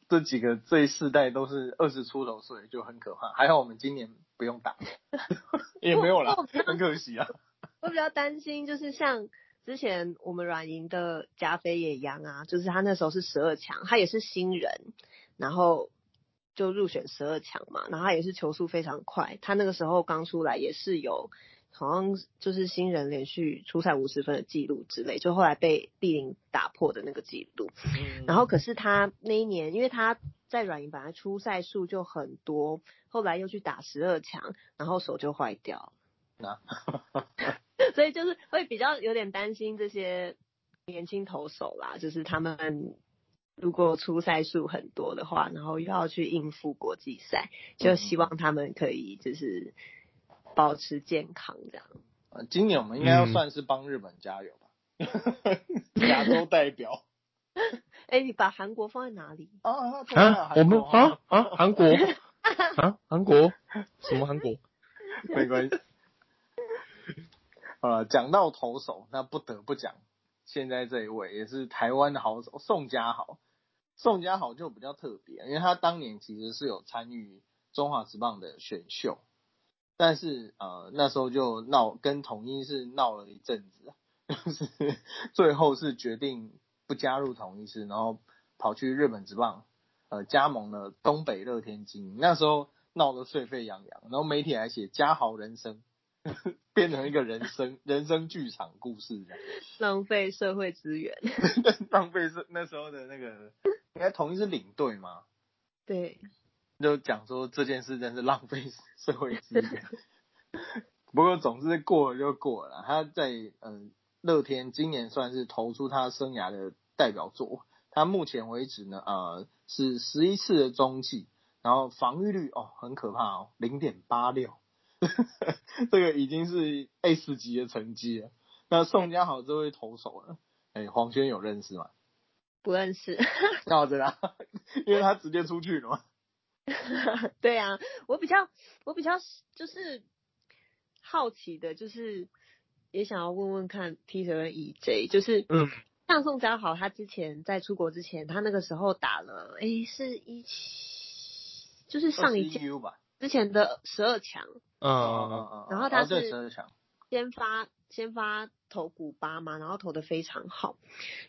[SPEAKER 1] 这几个这一世代都是二十出头岁，就很可怕。还好我们今年不用打，也没有啦，很可惜啊。
[SPEAKER 3] 我比较担心，就是像之前我们软银的加菲也一样啊，就是他那时候是十二强，他也是新人，然后就入选十二强嘛，然后他也是球速非常快，他那个时候刚出来也是有好像就是新人连续出赛五十分的记录之类，就后来被碧林打破的那个记录。然后可是他那一年，因为他在软银本来出赛数就很多，后来又去打十二强，然后手就坏掉。那，所以就是会比较有点担心这些年轻投手啦，就是他们。如果出赛数很多的话，然后又要去应付国际赛，就希望他们可以就是保持健康这样。
[SPEAKER 1] 呃，今年我们应该要算是帮日本加油吧，亚洲代表。
[SPEAKER 3] 哎，你把韩国放在哪里？
[SPEAKER 2] 啊，我们啊啊，韩国 啊，韩国什么韩国？
[SPEAKER 1] 没关系。呃，讲到投手，那不得不讲。现在这一位也是台湾的好手宋家豪，宋家豪就比较特别，因为他当年其实是有参与中华职棒的选秀，但是呃那时候就闹跟统一是闹了一阵子，就是最后是决定不加入统一是，然后跑去日本职棒，呃加盟了东北乐天精英，那时候闹得沸沸扬扬，然后媒体还写家豪人生。变成一个人生人生剧场故事，这样
[SPEAKER 3] 浪费社会资源，
[SPEAKER 1] 浪费是那时候的那个，应该同一是领队吗？
[SPEAKER 3] 对，
[SPEAKER 1] 就讲说这件事真是浪费社会资源。不过总之过了就过了，他在嗯乐天今年算是投出他生涯的代表作，他目前为止呢呃是十一次的中继，然后防御率哦很可怕哦零点八六。这个已经是 S 级的成绩了。那宋家豪这位投手呢？哎，黄轩有认识吗？
[SPEAKER 3] 不认识。
[SPEAKER 1] 那我知道，因为他直接出去了嘛。
[SPEAKER 3] 对啊，我比较我比较就是好奇的，就是也想要问问看 Peter 和 EJ，就是嗯，像宋佳豪他之前在出国之前，他那个时候打了，哎，是一七，就是上一届
[SPEAKER 1] 吧。
[SPEAKER 3] 之前的十二强，
[SPEAKER 2] 嗯嗯嗯嗯，
[SPEAKER 3] 然后他是先发先发投古巴嘛，然后投的非常好。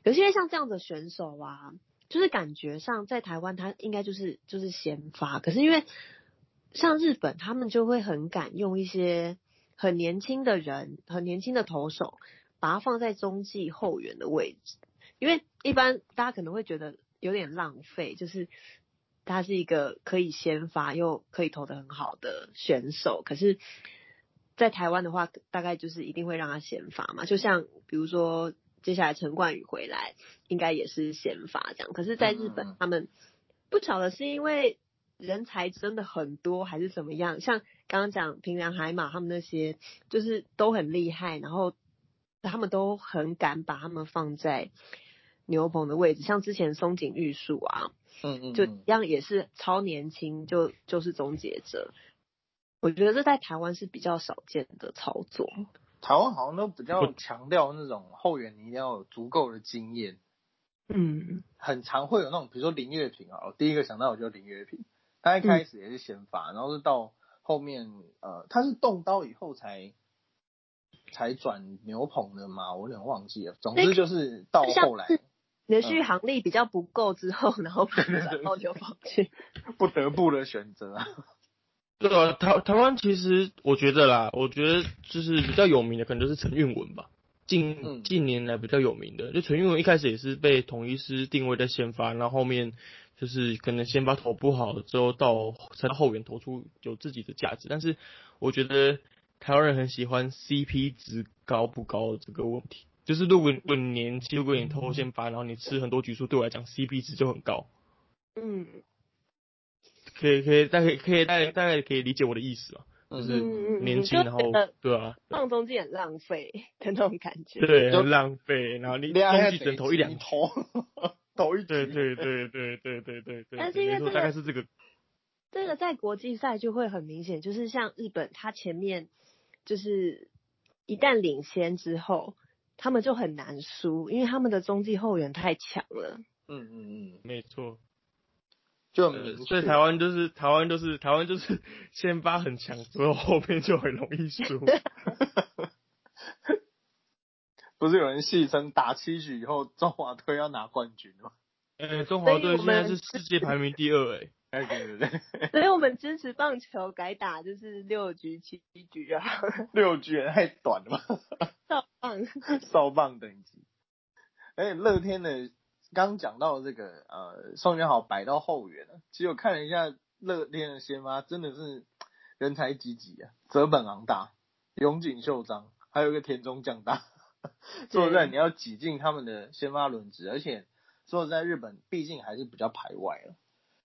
[SPEAKER 3] 有些像这样的选手啊，就是感觉上在台湾他应该就是就是先发，可是因为像日本他们就会很敢用一些很年轻的人，很年轻的投手，把它放在中继后援的位置，因为一般大家可能会觉得有点浪费，就是。他是一个可以先发又可以投的很好的选手，可是，在台湾的话，大概就是一定会让他先发嘛。就像比如说，接下来陈冠宇回来，应该也是先发这样。可是，在日本，他们不巧的是因为人才真的很多，还是怎么样？像刚刚讲平良海马他们那些，就是都很厉害，然后他们都很敢把他们放在牛棚的位置，像之前松井玉树啊。
[SPEAKER 1] 嗯嗯，
[SPEAKER 3] 就一样也是超年轻，就就是终结者。我觉得这在台湾是比较少见的操作。
[SPEAKER 1] 台湾好像都比较强调那种后援，你一定要有足够的经验。
[SPEAKER 3] 嗯，
[SPEAKER 1] 很常会有那种，比如说林月平啊，我第一个想到我就林月平，他一开始也是先发，然后是到后面呃，他是动刀以后才才转牛棚的嘛，我有点忘记了。总之就是到后来。
[SPEAKER 3] 连续航力比较不够之后，然后然后就放弃，
[SPEAKER 1] 不得不的选择。
[SPEAKER 2] 对啊，台台湾其实我觉得啦，我觉得就是比较有名的可能就是陈韵文吧，近近年来比较有名的，就陈韵文一开始也是被统一师定位在先发，然后后面就是可能先发投不好之后到才到后援投出有自己的价值，但是我觉得台湾人很喜欢 CP 值高不高这个问题。就是如果如果年轻，如果你投先发，然后你吃很多局数，对我来讲 CP 值就很高。
[SPEAKER 3] 嗯，
[SPEAKER 2] 可以可以，大概可以大概大概可以理解我的意思啊，就是年轻，然后对啊，
[SPEAKER 3] 放中间很浪费的那种感觉。
[SPEAKER 2] 对，很浪费，然后你中继只投一两
[SPEAKER 1] 投，投 一
[SPEAKER 2] 对对对对对对对对。
[SPEAKER 3] 但是因为
[SPEAKER 2] 大概是这个，
[SPEAKER 3] 这个在国际赛就会很明显，就是像日本，他前面就是一旦领先之后。他们就很难输，因为他们的中继后援太强了。
[SPEAKER 1] 嗯嗯嗯，
[SPEAKER 2] 没错。
[SPEAKER 1] 就
[SPEAKER 2] 所以台湾就是台湾就是台湾就是 先发很强，所以后面就很容易输。
[SPEAKER 1] 不是有人戏称打七局以后，中华队要拿冠军吗？
[SPEAKER 2] 哎，中华队现在是世界排名第二，哎。
[SPEAKER 1] 对对对，
[SPEAKER 3] 所以我们支持棒球改打就是六局七局啊。
[SPEAKER 1] 六局也太短了吧？
[SPEAKER 3] 少棒，
[SPEAKER 1] 少棒等级。哎，乐天的刚讲到这个呃，宋元好摆到后援了。其实我看了一下乐天的先发，真的是人才济济啊！泽本昂大、永井秀章，还有一个田中将大。说实在，你要挤进他们的先发轮值，而且说实在，日本毕竟还是比较排外了。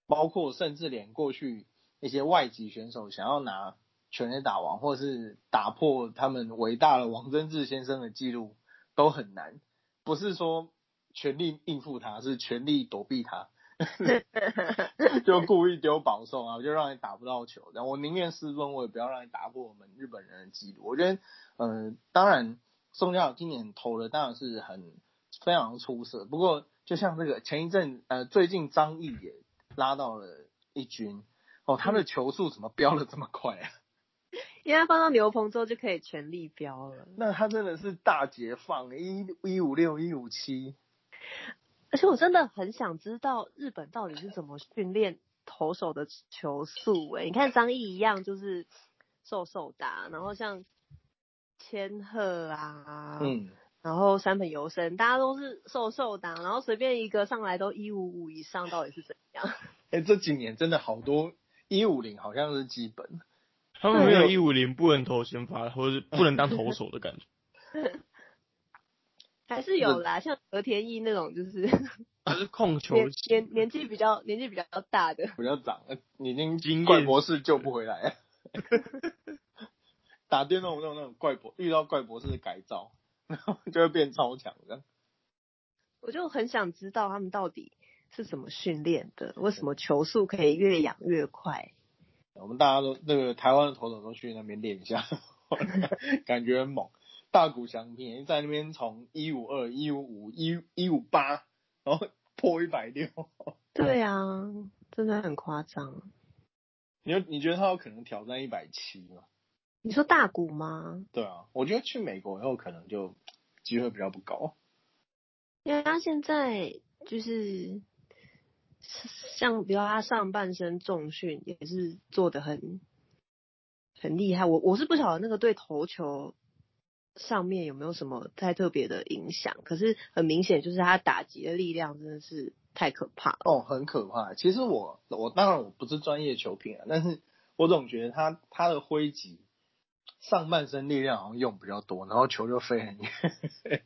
[SPEAKER 1] 包括甚至连过去一些外籍选手想要拿全垒打王，或是打破他们伟大的王贞治先生的记录，都很难。不是说全力应付他，是全力躲避他，就故意丢保送啊，就让你打不到球。然后我宁愿失分，我也不要让你打破我们日本人的记录。我觉得，呃，当然宋佳今年投的当然是很非常出色。不过，就像这个前一阵，呃，最近张毅也。拉到了一军哦，他的球速怎么飙的这么快啊？
[SPEAKER 3] 因为他放到牛棚之后就可以全力飙了。
[SPEAKER 1] 那他真的是大解放，一一五六一五七。
[SPEAKER 3] 而且我真的很想知道日本到底是怎么训练投手的球速哎？你看张毅一样就是瘦瘦的，然后像千鹤啊，嗯。然后三本游生，大家都是瘦瘦的，然后随便一个上来都一五五以上，到底是怎样？
[SPEAKER 1] 哎，这几年真的好多一五零，好像是基本。
[SPEAKER 2] 他们没有一五零不能投先发，或者是不能当投手的感觉。
[SPEAKER 3] 还是有啦，像和田毅那种，就是
[SPEAKER 2] 还是控球
[SPEAKER 3] 年年纪比较年纪比较大的，
[SPEAKER 1] 比较长，已经怪博士救不回来。打电动那种那种怪博，遇到怪博士的改造。然后就会变超强的。
[SPEAKER 3] 我就很想知道他们到底是怎么训练的，为什么球速可以越养越快？
[SPEAKER 1] 我们大家都那个台湾的投手都去那边练一下，感觉很猛。大谷翔平在那边从一五二、一五五、一一五八，然后破一百六。
[SPEAKER 3] 对啊，真的很夸张。
[SPEAKER 1] 你你觉得他有可能挑战一百七吗？
[SPEAKER 3] 你说大股吗？
[SPEAKER 1] 对啊，我觉得去美国以后可能就机会比较不高。
[SPEAKER 3] 因为他现在就是像，比如他上半身重训也是做的很很厉害。我我是不晓得那个对头球上面有没有什么太特别的影响，可是很明显就是他打击的力量真的是太可怕
[SPEAKER 1] 哦，很可怕。其实我我当然我不是专业球评啊，但是我总觉得他他的挥击。上半身力量好像用比较多，然后球就飞很远。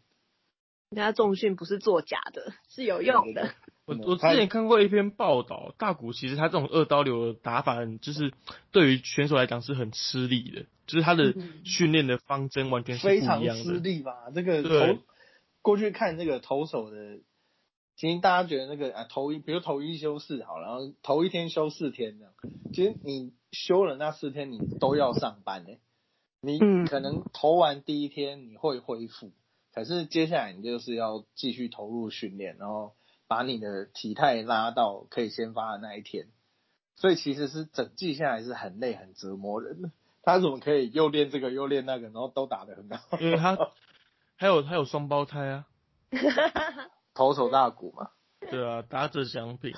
[SPEAKER 3] 人家重训不是作假的，是有用的。
[SPEAKER 2] 我我之前看过一篇报道，大谷其实他这种二刀流的打法，就是对于选手来讲是很吃力的，就是他的训练的方针完全是
[SPEAKER 1] 非常吃力吧？这个投过去看这个投手的，其实大家觉得那个啊投一，比如投一休四好，然后头一天休四天这样，其实你休了那四天，你都要上班诶。你可能投完第一天你会恢复，可是接下来你就是要继续投入训练，然后把你的体态拉到可以先发的那一天。所以其实是整季下来是很累很折磨人的。他怎么可以又练这个又练那个，然后都打得很好？
[SPEAKER 2] 因为他还有还有双胞胎啊，
[SPEAKER 1] 投手大股嘛。
[SPEAKER 2] 对啊，打者相比。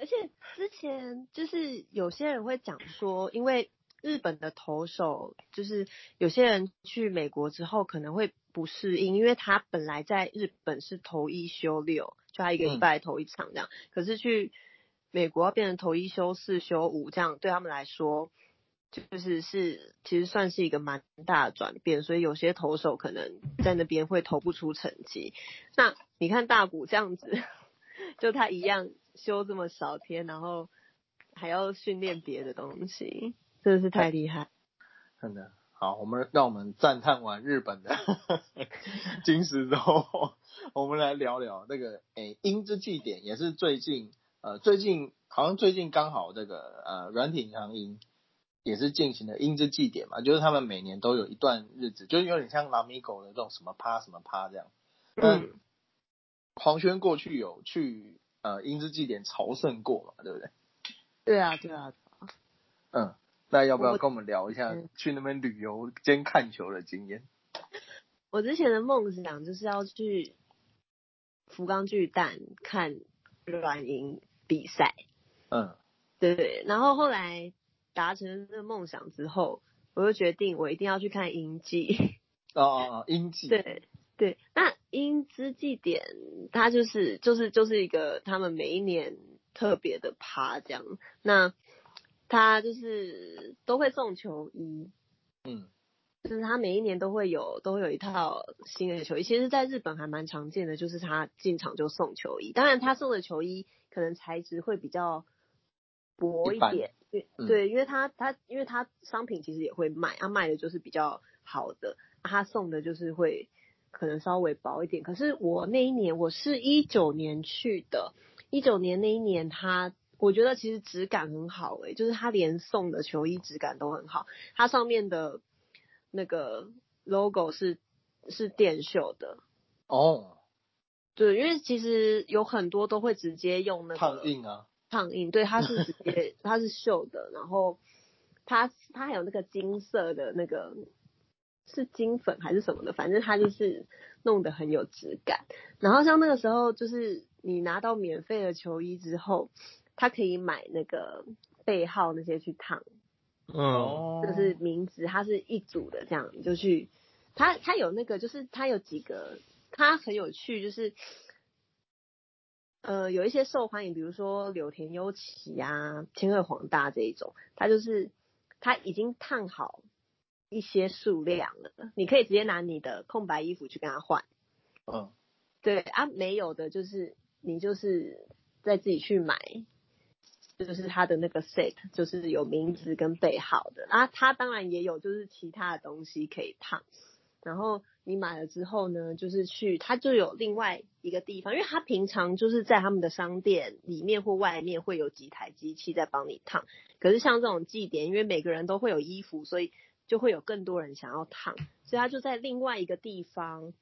[SPEAKER 3] 而且之前就是有些人会讲说，因为。日本的投手就是有些人去美国之后可能会不适应，因为他本来在日本是投一休六，就他一个礼拜投一场这样，可是去美国要变成投一休四休五这样，对他们来说就是是其实算是一个蛮大的转变，所以有些投手可能在那边会投不出成绩。那你看大谷这样子，就他一样休这么少天，然后还要训练别的东西。真的是太厉害，
[SPEAKER 1] 真的好。我们让我们赞叹完日本的 金石之后，我们来聊聊那个诶英之祭典，也是最近呃最近好像最近刚好这个呃软体银行英也是进行了英之祭典嘛，就是他们每年都有一段日子，就是有点像拉米狗的这种什么趴什么趴这样。嗯，黄轩过去有去呃英之祭典朝圣过嘛，对不对？
[SPEAKER 3] 对啊，对啊，
[SPEAKER 1] 嗯。那要不要跟我们聊一下去那边旅游兼看球的经验？
[SPEAKER 3] 我之前的梦想就是要去福冈巨蛋看软银比赛。
[SPEAKER 1] 嗯，
[SPEAKER 3] 对。然后后来达成这个梦想之后，我就决定我一定要去看英记。
[SPEAKER 1] 哦哦哦，英记。
[SPEAKER 3] 对对，那英之祭典它就是就是就是一个他们每一年特别的趴这样。那他就是都会送球衣。
[SPEAKER 1] 嗯。
[SPEAKER 3] 就是他每一年都会有都会有一套新的球衣，其实在日本还蛮常见的，就是他进场就送球衣。当然他送的球衣可能材质会比较薄一点，对对，因为他他因为他商品其实也会卖，他卖的就是比较好的，他送的就是会可能稍微薄一点。可是我那一年我是一九年去的，一九年那一年他我觉得其实质感很好诶，就是它连送的球衣质感都很好，它上面的。那个 logo 是是电绣的
[SPEAKER 1] 哦，
[SPEAKER 3] 对，因为其实有很多都会直接用那个
[SPEAKER 1] 烫印啊，
[SPEAKER 3] 烫印，对，它是直接 它是绣的，然后它它还有那个金色的那个是金粉还是什么的，反正它就是弄得很有质感。然后像那个时候，就是你拿到免费的球衣之后，它可以买那个背号那些去烫。
[SPEAKER 2] 哦，
[SPEAKER 3] 就是名字，它是一组的，这样你就去，它它有那个，就是它有几个，它很有趣，就是，呃，有一些受欢迎，比如说柳田优起啊、千鹤黄大这一种，它就是它已经烫好一些数量了，你可以直接拿你的空白衣服去跟他换。
[SPEAKER 1] 嗯，
[SPEAKER 3] 对啊，没有的，就是你就是再自己去买。就是它的那个 set，就是有名字跟背号的啊。它当然也有，就是其他的东西可以烫。然后你买了之后呢，就是去它就有另外一个地方，因为它平常就是在他们的商店里面或外面会有几台机器在帮你烫。可是像这种祭典，因为每个人都会有衣服，所以就会有更多人想要烫，所以他就在另外一个地方，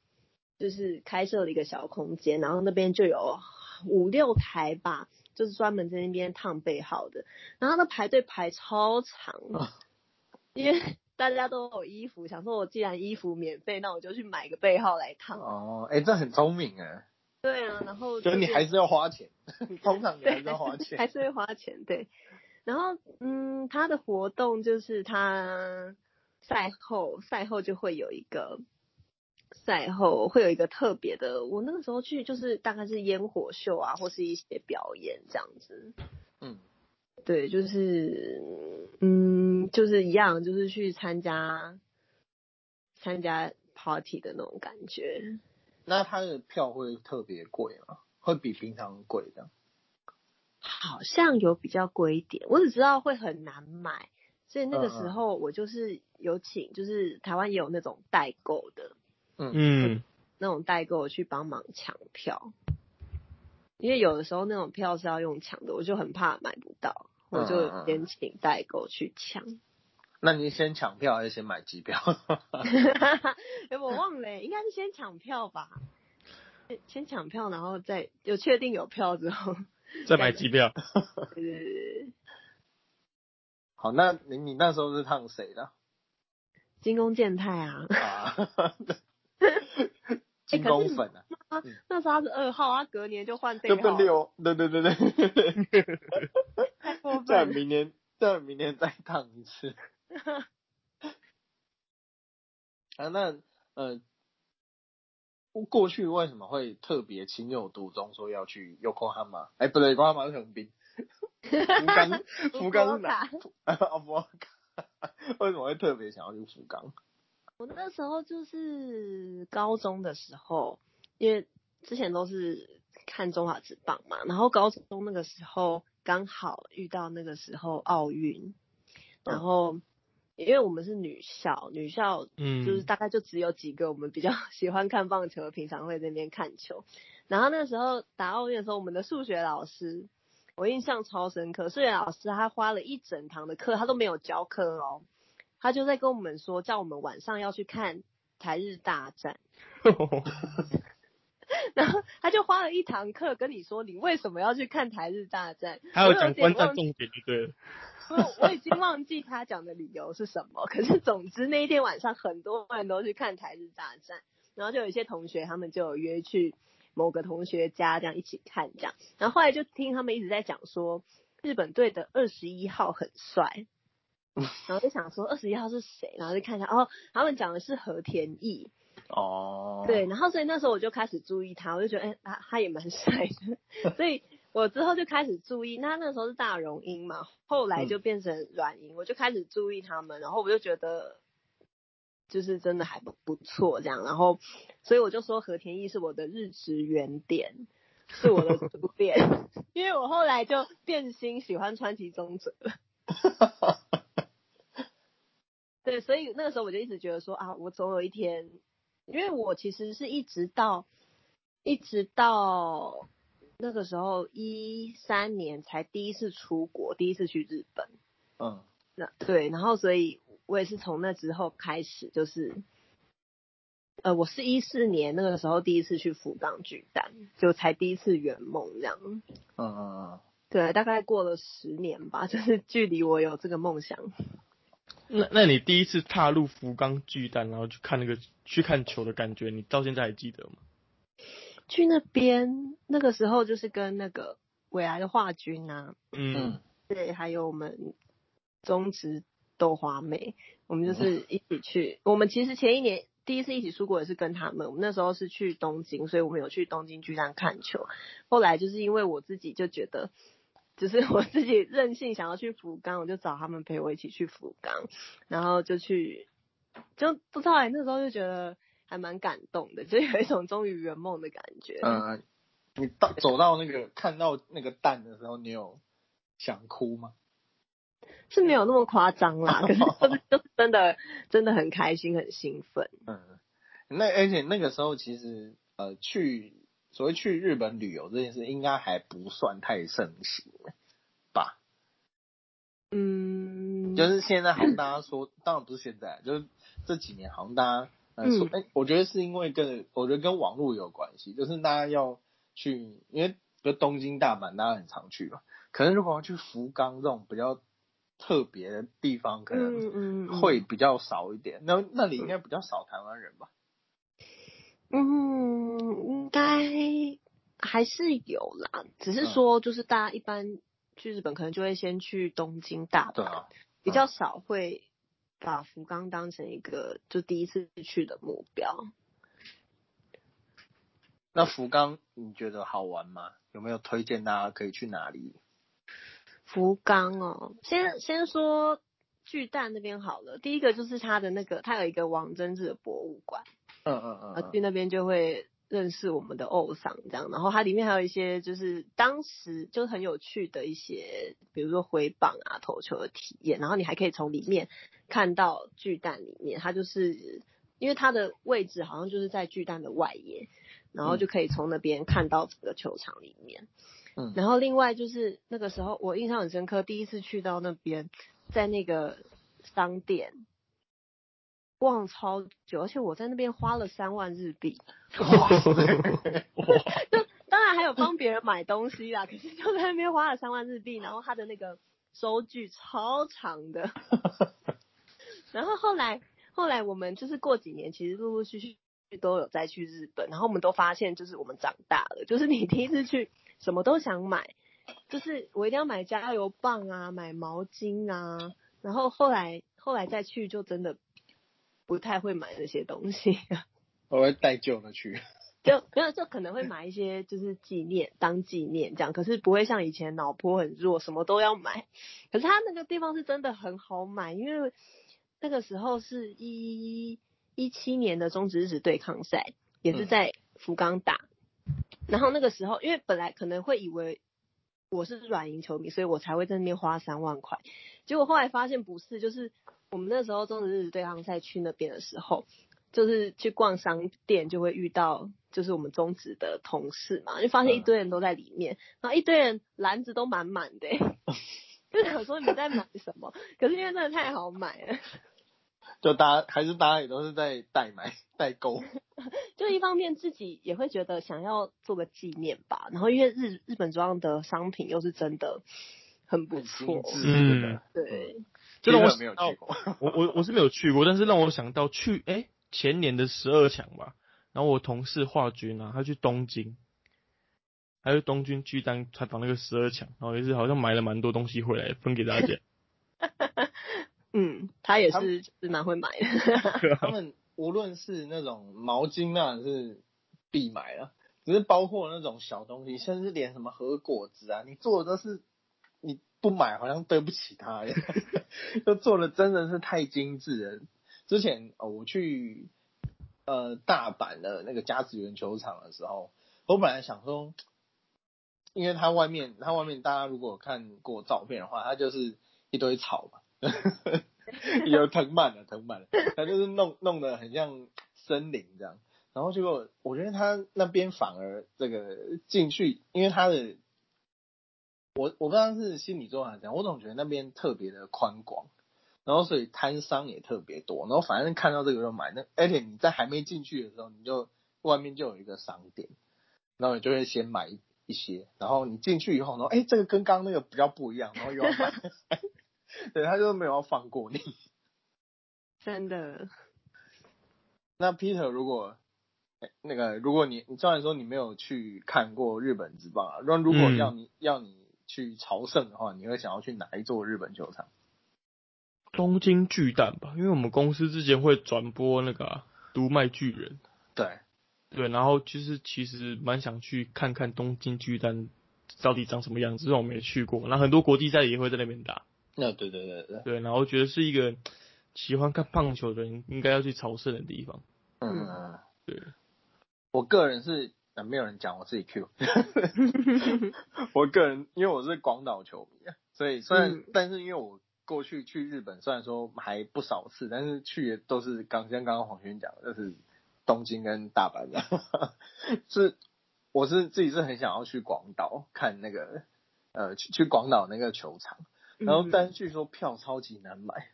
[SPEAKER 3] 就是开设了一个小空间，然后那边就有五六台吧。就是专门在那边烫背号的，然后那排队排超长，因为大家都有衣服，想说我既然衣服免费，那我就去买个背号来烫。
[SPEAKER 1] 哦，哎，这很聪明哎。
[SPEAKER 3] 对啊，然后
[SPEAKER 1] 所以你还是要花钱，通常你还是要花钱，
[SPEAKER 3] 还是会花钱对。然后嗯，他的活动就是他赛后赛后就会有一个。赛后会有一个特别的，我那个时候去就是大概是烟火秀啊，或是一些表演这样子。
[SPEAKER 1] 嗯，
[SPEAKER 3] 对，就是嗯，就是一样，就是去参加参加 party 的那种感觉。
[SPEAKER 1] 那他的票会特别贵吗？会比平常贵的？
[SPEAKER 3] 好像有比较贵一点，我只知道会很难买，所以那个时候我就是有请，就是台湾也有那种代购的。
[SPEAKER 2] 嗯，
[SPEAKER 3] 那种代购去帮忙抢票，因为有的时候那种票是要用抢的，我就很怕买不到，我就先请代购去抢。
[SPEAKER 1] 那你先抢票还是先买机票？
[SPEAKER 3] 哎，我忘了，应该是先抢票吧。先抢票，然后再有确定有票之后
[SPEAKER 2] 再买机票。
[SPEAKER 3] 对对对。
[SPEAKER 1] 好，那你你那时候是烫谁的？
[SPEAKER 3] 金宫健太啊。
[SPEAKER 1] 啊。金光粉啊，
[SPEAKER 3] 那时候他是二号，他隔年就换这
[SPEAKER 1] 个号。六，对对对对。
[SPEAKER 3] 太过分。
[SPEAKER 1] 再明年，再明年再烫一次。啊，那呃，过去为什么会特别情有独钟，说要去 Yokohama？哎，不对，Yokohama 是横滨。福冈，福冈是哪？啊，福冈。为什么会特别想要去福冈？
[SPEAKER 3] 我那时候就是高中的时候，因为之前都是看中华职棒嘛，然后高中那个时候刚好遇到那个时候奥运，然后因为我们是女校，女校嗯，就是大概就只有几个我们比较 喜欢看棒球，平常会在那边看球，然后那个时候打奥运的时候，我们的数学老师我印象超深刻，数学老师他花了一整堂的课，他都没有教课哦。他就在跟我们说，叫我们晚上要去看台日大战，然后他就花了一堂课跟你说，你为什么要去看台日大战？
[SPEAKER 2] 还有讲观战重点就对了。
[SPEAKER 3] 我我已经忘记他讲的理由是什么，可是总之那一天晚上很多人都去看台日大战，然后就有一些同学他们就有约去某个同学家这样一起看这样，然后后来就听他们一直在讲说日本队的二十一号很帅，然后就想说二十一号是谁，然后就看一下哦，他们讲的是和田义。
[SPEAKER 1] 哦，
[SPEAKER 3] 对，然后所以那时候我就开始注意他，我就觉得哎，他他也蛮帅的，所以我之后就开始注意。那那时候是大荣英嘛，后来就变成软英，我就开始注意他们，然后我就觉得就是真的还不不错这样，然后所以我就说和田义是我的日职原点，是我的主 点，因为我后来就变心喜欢川崎宗哲了。对，所以那个时候我就一直觉得说啊，我总有一天。因为我其实是一直到一直到那个时候一三年才第一次出国，第一次去日本。
[SPEAKER 1] 嗯，
[SPEAKER 3] 那对，然后所以我也是从那之后开始，就是呃，我是一四年那个时候第一次去福冈巨蛋，就才第一次圆梦这样。
[SPEAKER 1] 嗯嗯嗯。
[SPEAKER 3] 对，大概过了十年吧，就是距离我有这个梦想。
[SPEAKER 2] 那那你第一次踏入福冈巨蛋，然后去看那个去看球的感觉，你到现在还记得吗？
[SPEAKER 3] 去那边那个时候就是跟那个未来的华军啊，
[SPEAKER 2] 嗯，
[SPEAKER 3] 对，还有我们中职豆花妹，我们就是一起去。我们其实前一年第一次一起出国也是跟他们，我们那时候是去东京，所以我们有去东京巨蛋看球。后来就是因为我自己就觉得。就是我自己任性想要去福冈，我就找他们陪我一起去福冈，然后就去，就不知道哎，那时候就觉得还蛮感动的，就有一种终于圆梦的感觉。
[SPEAKER 1] 嗯，你到走到那个看到那个蛋的时候，你有想哭吗？
[SPEAKER 3] 是没有那么夸张啦，可是就是就是真的真的很开心很兴奋。
[SPEAKER 1] 嗯，那而且那个时候其实呃去。所谓去日本旅游这件事，应该还不算太盛行吧？
[SPEAKER 3] 嗯，
[SPEAKER 1] 就是现在好像大家说，当然不是现在，就是这几年好像大家呃说，哎，我觉得是因为跟我觉得跟网络有关系，就是大家要去，因为比如东京、大阪，大家很常去嘛。可能如果要去福冈这种比较特别的地方，可能会比较少一点。那那里应该比较少台湾人吧？
[SPEAKER 3] 嗯，应该还是有啦，只是说就是大家一般去日本可能就会先去东京、大阪，比较少会把福冈当成一个就第一次去的目标。
[SPEAKER 1] 那福冈你觉得好玩吗？有没有推荐大家可以去哪里？
[SPEAKER 3] 福冈哦，先先说巨蛋那边好了。第一个就是它的那个，它有一个王贞治的博物馆。
[SPEAKER 1] 嗯嗯嗯，
[SPEAKER 3] 去那边就会认识我们的欧桑这样，然后它里面还有一些就是当时就很有趣的一些，比如说挥棒啊、投球的体验，然后你还可以从里面看到巨蛋里面，它就是因为它的位置好像就是在巨蛋的外野，然后就可以从那边看到整个球场里面。
[SPEAKER 1] 嗯，
[SPEAKER 3] 然后另外就是那个时候我印象很深刻，第一次去到那边，在那个商店。逛超久，而且我在那边花了三万日币。
[SPEAKER 1] 哇就
[SPEAKER 3] 当然还有帮别人买东西啦，可是就在那边花了三万日币，然后他的那个收据超长的。然后后来后来我们就是过几年，其实陆陆续续都有再去日本，然后我们都发现就是我们长大了，就是你第一次去什么都想买，就是我一定要买加油棒啊，买毛巾啊，然后后来后来再去就真的。不太会买那些东西，
[SPEAKER 1] 我会带旧的去，
[SPEAKER 3] 就没有就可能会买一些就是纪念当纪念这样，可是不会像以前脑波很弱，什么都要买。可是他那个地方是真的很好买，因为那个时候是一一七年的中职日职对抗赛，也是在福冈打。然后那个时候，因为本来可能会以为我是软银球迷，所以我才会在那边花三万块。结果后来发现不是，就是。我们那时候中职日对抗赛去那边的时候，就是去逛商店就会遇到，就是我们中职的同事嘛，就发现一堆人都在里面，然后一堆人篮子都满满的，就想说你在买什么？可是因为真的太好买了，
[SPEAKER 1] 就大家还是大家也都是在代买代购，
[SPEAKER 3] 就一方面自己也会觉得想要做个纪念吧，然后因为日日本装的商品又是真的很不错，
[SPEAKER 1] 嗯，
[SPEAKER 3] 对。
[SPEAKER 2] 就让我没有
[SPEAKER 1] 去过，
[SPEAKER 2] 我我我是没有去过，但是让我想到去哎前年的十二强吧，然后我同事华军啊，他去东京，还有东京巨蛋采访那个十二强，然后也是好像买了蛮多东西回来分给大家。
[SPEAKER 3] 嗯，他也是是蛮会买的。
[SPEAKER 1] 他们无论是那种毛巾那是必买了，只是包括那种小东西，甚至连什么核果子啊，你做的都是你不买好像对不起他，都做的真的是太精致了。之前哦，我去呃大阪的那个甲子园球场的时候，我本来想说，因为它外面它外面大家如果看过照片的话，它就是一堆草嘛。有藤蔓的，藤蔓了，他就是弄弄得很像森林这样，然后结果我觉得他那边反而这个进去，因为他的，我我不知道是心理作用还是怎样，我总觉得那边特别的宽广，然后所以摊商也特别多，然后反正看到这个就买，那而且你在还没进去的时候，你就外面就有一个商店，然后你就会先买一些，然后你进去以后，然后哎这个跟刚刚那个比较不一样，然后又要买。对他就没有要放过你，
[SPEAKER 3] 真的。
[SPEAKER 1] 那 Peter，如果那个，如果你你虽然说你没有去看过日本职棒啊，那如果要你要你去朝圣的话，你会想要去哪一座日本球场？
[SPEAKER 2] 东京巨蛋吧，因为我们公司之前会转播那个读卖巨人。
[SPEAKER 1] 对
[SPEAKER 2] 对，然后就是其实蛮想去看看东京巨蛋到底长什么样子，虽然我没去过。那很多国际赛也会在那边打。
[SPEAKER 1] 那对对对对，
[SPEAKER 2] 对，然后觉得是一个喜欢看棒球的人应该要去朝圣的地方。
[SPEAKER 1] 嗯，
[SPEAKER 2] 对，
[SPEAKER 1] 我个人是没有人讲我自己 Q，我个人因为我是广岛球迷，所以虽然但是因为我过去去日本虽然说还不少次，但是去的都是刚像刚刚黄轩讲，就是东京跟大阪的，是我是自己是很想要去广岛看那个呃去去广岛那个球场。然后，但是据说票超级难买。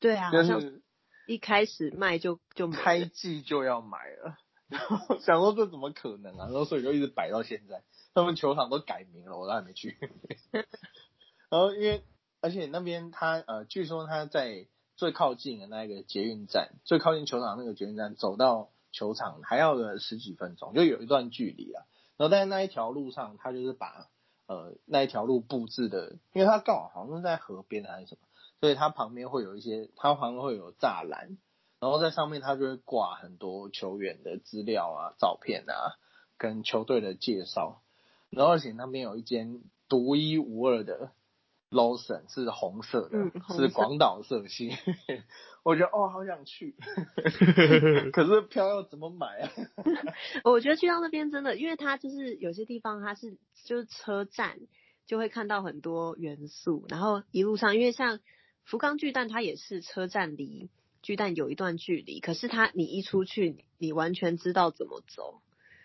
[SPEAKER 3] 对啊，就是一开始卖就就
[SPEAKER 1] 开季就要买了，然 后想说这怎么可能啊？然后所以就一直摆到现在。他们球场都改名了，我都还没去。然后因为而且那边他呃，据说他在最靠近的那个捷运站，最靠近球场那个捷运站，走到球场还要个十几分钟，就有一段距离啊。然后但那一条路上，他就是把。呃，那一条路布置的，因为他刚好好像是在河边还是什么，所以它旁边会有一些，它旁边会有栅栏，然后在上面它就会挂很多球员的资料啊、照片啊，跟球队的介绍，然后而且那边有一间独一无二的。Lawson 是红色的，是广岛色系。我觉得哦，好想去，可是票要怎么买啊？
[SPEAKER 3] 我觉得去到那边真的，因为它就是有些地方它是就是车站就会看到很多元素，然后一路上因为像福冈巨蛋，它也是车站离巨蛋有一段距离，可是它你一出去，你完全知道怎么走。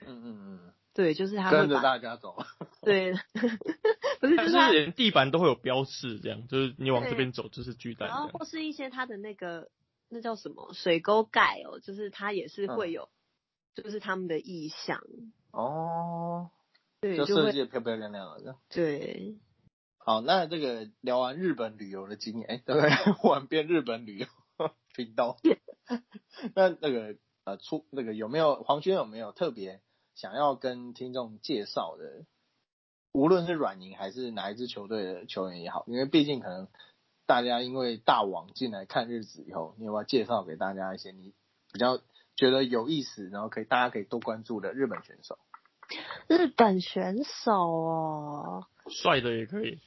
[SPEAKER 1] 嗯嗯嗯。
[SPEAKER 3] 对，就是他
[SPEAKER 1] 跟着大家走。
[SPEAKER 3] 对，不是，就是
[SPEAKER 2] 连地板都会有标示，这样就是你往这边走就是巨蛋。
[SPEAKER 3] 然后或是一些它的那个那叫什么水沟盖哦，就是它也是会有，就是他们的意象。
[SPEAKER 1] 哦。
[SPEAKER 3] 对，
[SPEAKER 1] 就设计的漂漂亮亮的。
[SPEAKER 3] 对。
[SPEAKER 1] 好，那这个聊完日本旅游的经验，对不对？玩遍日本旅游频道。那那个呃，出那个有没有黄轩有没有特别？想要跟听众介绍的，无论是软银还是哪一支球队的球员也好，因为毕竟可能大家因为大网进来看日子以后，你有没有介绍给大家一些你比较觉得有意思，然后可以大家可以多关注的日本选手？
[SPEAKER 3] 日本选手哦，
[SPEAKER 2] 帅的也可以，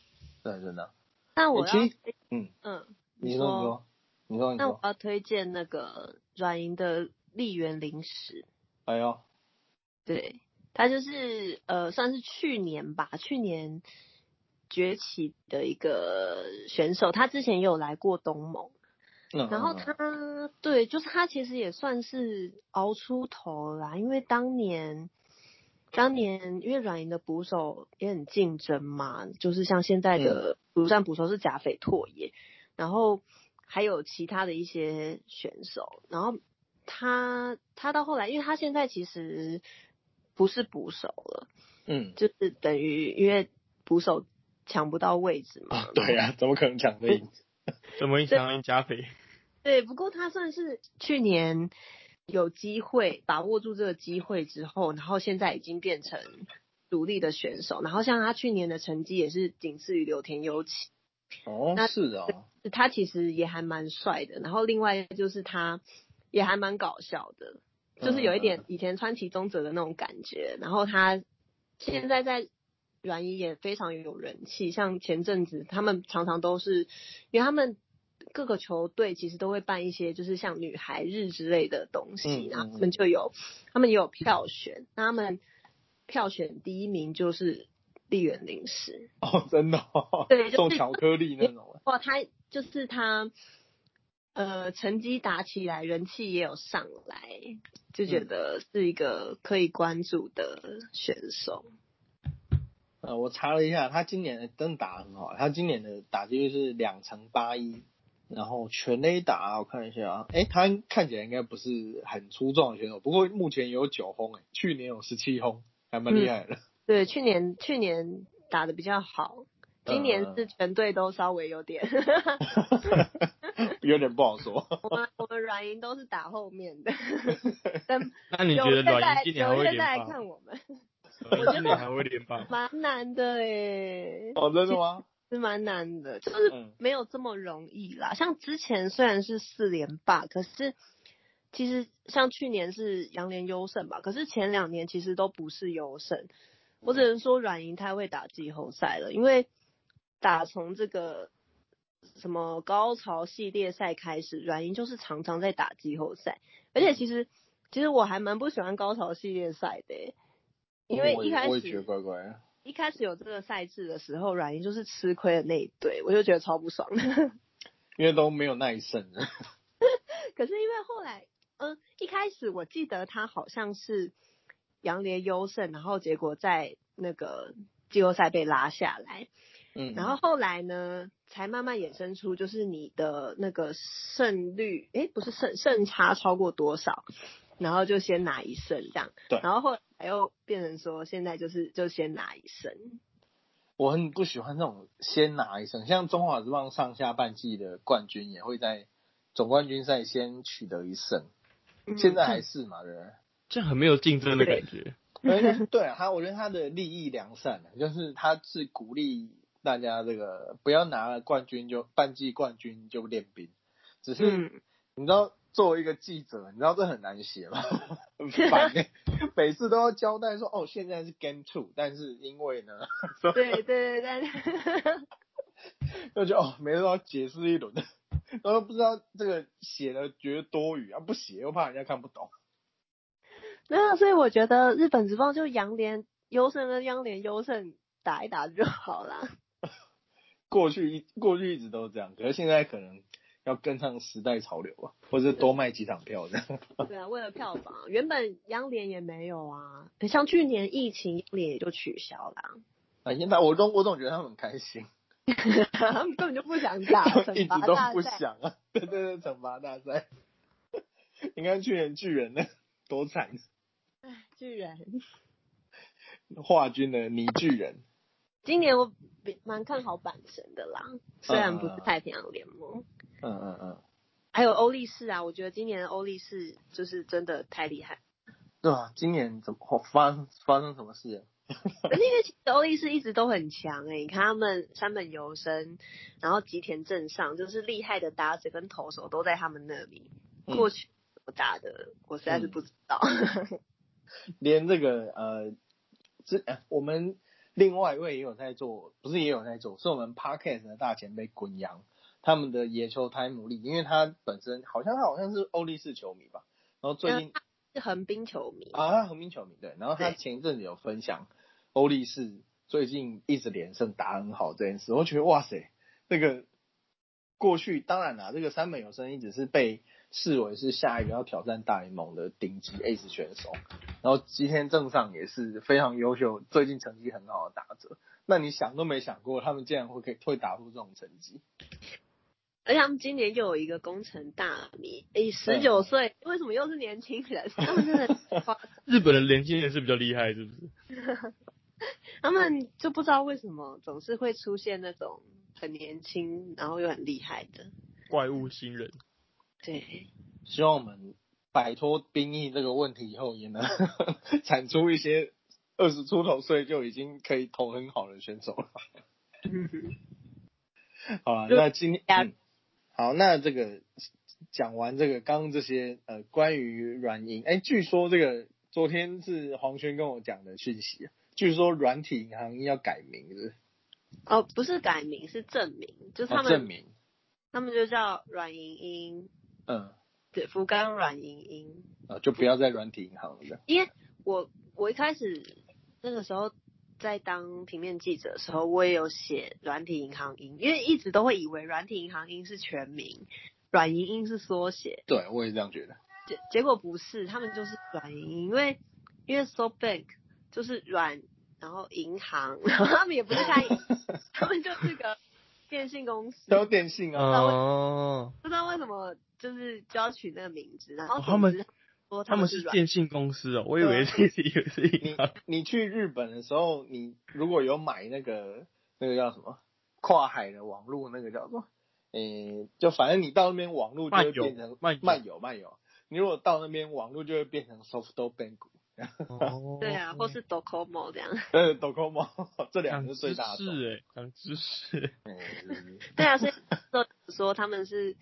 [SPEAKER 1] 对，真的。
[SPEAKER 3] 那我要，
[SPEAKER 1] 嗯
[SPEAKER 3] 嗯，
[SPEAKER 1] 你说你说你说，
[SPEAKER 3] 那我要推荐那个软银的丽园零食。
[SPEAKER 1] 哎呦。
[SPEAKER 3] 对他就是呃，算是去年吧，去年崛起的一个选手。他之前也有来过东盟，然后他对，就是他其实也算是熬出头啦。因为当年，当年因为软银的捕手也很竞争嘛，就是像现在的独占捕手是甲斐拓也，然后还有其他的一些选手，然后他他到后来，因为他现在其实。不是捕手了，
[SPEAKER 1] 嗯，
[SPEAKER 3] 就是等于因为捕手抢不到位置嘛。
[SPEAKER 1] 对呀，怎么可能抢位置？
[SPEAKER 2] 怎么抢赢加菲？
[SPEAKER 3] 对，不过他算是去年有机会把握住这个机会之后，然后现在已经变成独立的选手，然后像他去年的成绩也是仅次于柳田优起。
[SPEAKER 1] 哦，是啊，
[SPEAKER 3] 他其实也还蛮帅的，然后另外就是他也还蛮搞笑的，就是有一点以前川崎宗泽的那种感觉，然后他现在在软银也非常有人气，像前阵子他们常常都是，因为他们各个球队其实都会办一些就是像女孩日之类的东西，然后他们就有他们也有票选，那他们票选第一名就是。丽园零食
[SPEAKER 1] 哦，真的，
[SPEAKER 3] 对，
[SPEAKER 1] 送巧克力那种。
[SPEAKER 3] 哇，他就是他，呃，成绩打起来，人气也有上来，就觉得是一个可以关注的选手。
[SPEAKER 1] 呃，我查了一下，他今年真的打很好，他今年的打击率是两成八一，然后全垒打我看一下啊，哎，他看起来应该不是很出众的选手，不过目前有九轰，哎，去年有十七轰，还蛮厉害的。
[SPEAKER 3] 对，去年去年打的比较好，今年是全队都稍微有点
[SPEAKER 1] 有点不好说。
[SPEAKER 3] 我们我们软银都是打后面的，但
[SPEAKER 2] 那你觉得软银今年还会连
[SPEAKER 3] 霸？看我们，
[SPEAKER 2] 我今年还会连霸？
[SPEAKER 3] 蛮难的诶。
[SPEAKER 1] 哦，真的吗？
[SPEAKER 3] 是蛮难的，就是没有这么容易啦。像之前虽然是四连霸，可是其实像去年是杨连优胜吧，可是前两年其实都不是优胜。我只能说软银太会打季后赛了，因为打从这个什么高潮系列赛开始，软银就是常常在打季后赛。而且其实其实我还蛮不喜欢高潮系列赛的，因为一开始
[SPEAKER 1] 乖乖
[SPEAKER 3] 一开始有这个赛制的时候，软银就是吃亏的那一队，我就觉得超不爽。
[SPEAKER 1] 因为都没有耐胜。
[SPEAKER 3] 可是因为后来，嗯，一开始我记得他好像是。杨连优胜，然后结果在那个季后赛被拉下来，嗯，然后后来呢，才慢慢衍生出就是你的那个胜率，哎，不是胜胜差超过多少，然后就先拿一胜这样，
[SPEAKER 1] 对，
[SPEAKER 3] 然后后来又变成说现在就是就先拿一胜。
[SPEAKER 1] 我很不喜欢这种先拿一胜，像中华之棒上下半季的冠军也会在总冠军赛先取得一胜，现在还是嘛，对不对？
[SPEAKER 2] 这很没有竞争的感觉。
[SPEAKER 1] 对啊，他我觉得他的利益良善，就是他是鼓励大家这个不要拿了冠军就半季冠军就练兵。只是你知道，作为一个记者，你知道这很难写吗？很烦哎，每次都要交代说哦，现在是 game two，但是因为呢，
[SPEAKER 3] 对对对对，
[SPEAKER 1] 就觉得哦，每次都要解释一轮，然后不知道这个写的觉得多余啊，不写又怕人家看不懂。
[SPEAKER 3] 没有，所以我觉得日本职棒就杨连优胜跟央联优胜打一打就好啦。
[SPEAKER 1] 过去一过去一直都是这样，可是现在可能要跟上时代潮流啊，或者多卖几场票这样。
[SPEAKER 3] 对啊，为了票房，原本央联也没有啊，像去年疫情，央联也就取消了。
[SPEAKER 1] 啊，现在我总我总觉得他们很开心，
[SPEAKER 3] 他们根本就不想打
[SPEAKER 1] 一直都不想啊，对对对，惩罚大赛。你看去年巨人呢，多惨。
[SPEAKER 3] 巨人，
[SPEAKER 1] 华军的泥巨人。
[SPEAKER 3] 今年我比蛮看好阪神的啦，虽然不是太平洋联盟。
[SPEAKER 1] 嗯嗯嗯。
[SPEAKER 3] 还有欧力士啊，我觉得今年的欧力士就是真的太厉害。
[SPEAKER 1] 对啊，今年怎么发发生什么事？
[SPEAKER 3] 因为其实欧力士一直都很强哎，你看他们山本游生，然后吉田镇上，就是厉害的打者跟投手都在他们那里。过去怎么打的，我实在是不知道。
[SPEAKER 1] 连这个呃，这我们另外一位也有在做，不是也有在做，是我们 Parkes 的大前辈滚阳，他们的野球台姆利，因为他本身好像他好像是欧力士球迷吧，然后最近
[SPEAKER 3] 是横滨球迷
[SPEAKER 1] 啊，横滨球迷对，然后他前一阵子有分享欧力士最近一直连胜打很好这件事，我觉得哇塞，那个过去当然啦，这个三本有生一直是被。视为是下一个要挑战大联盟的顶级 ACE 选手，然后今天正上也是非常优秀，最近成绩很好的打者。那你想都没想过，他们竟然会可以会打出这种成绩？
[SPEAKER 3] 而且他们今年又有一个工程大米，诶，十九岁，为什么又是年轻人？他们真的，
[SPEAKER 2] 日本的年轻人是比较厉害，是不是？
[SPEAKER 3] 他们就不知道为什么总是会出现那种很年轻，然后又很厉害的
[SPEAKER 2] 怪物新人。
[SPEAKER 3] 对，
[SPEAKER 1] 希望我们摆脱兵役这个问题以后，也能 产出一些二十出头岁就已经可以投很好的选手了。好了，那今天、嗯、好，那这个讲完这个刚刚这些呃关于软银，哎，据说这个昨天是黄轩跟我讲的讯息，据说软体银行要改名是？
[SPEAKER 3] 哦，不是改名，是证明，就是他们、
[SPEAKER 1] 哦、证明，
[SPEAKER 3] 他们就叫软银银，
[SPEAKER 1] 嗯，
[SPEAKER 3] 对，福冈软银银，
[SPEAKER 1] 啊，就不要再软体银行了。
[SPEAKER 3] 因为我我一开始那个时候。在当平面记者的时候，我也有写软体银行英，因为一直都会以为软体银行英是全名，软银英是缩写。
[SPEAKER 1] 对，我也这样觉得。
[SPEAKER 3] 结结果不是，他们就是软银英，因为因为 SoftBank 就是软，然后银行，然后他们也不是开，他们就是个电信公司。
[SPEAKER 1] 都电信啊。
[SPEAKER 2] 哦。
[SPEAKER 3] 不知道为什么就是就要取那个名字，然后
[SPEAKER 2] 他们。
[SPEAKER 3] 说
[SPEAKER 2] 他们是电信公司哦，我以为是 以为是银行。
[SPEAKER 1] 你你去日本的时候，你如果有买那个那个叫什么跨海的网络，那个叫做诶，就反正你到那边网络就会变成
[SPEAKER 2] 漫
[SPEAKER 1] 漫游漫游。你如果到那边网络就会变成 SoftBank。
[SPEAKER 2] 哦。
[SPEAKER 3] 对啊，或是 Docomo 这样。
[SPEAKER 1] 对，Docomo 这两个是最大的。
[SPEAKER 2] 是哎，长知识。
[SPEAKER 3] 对啊，所以说说他们是。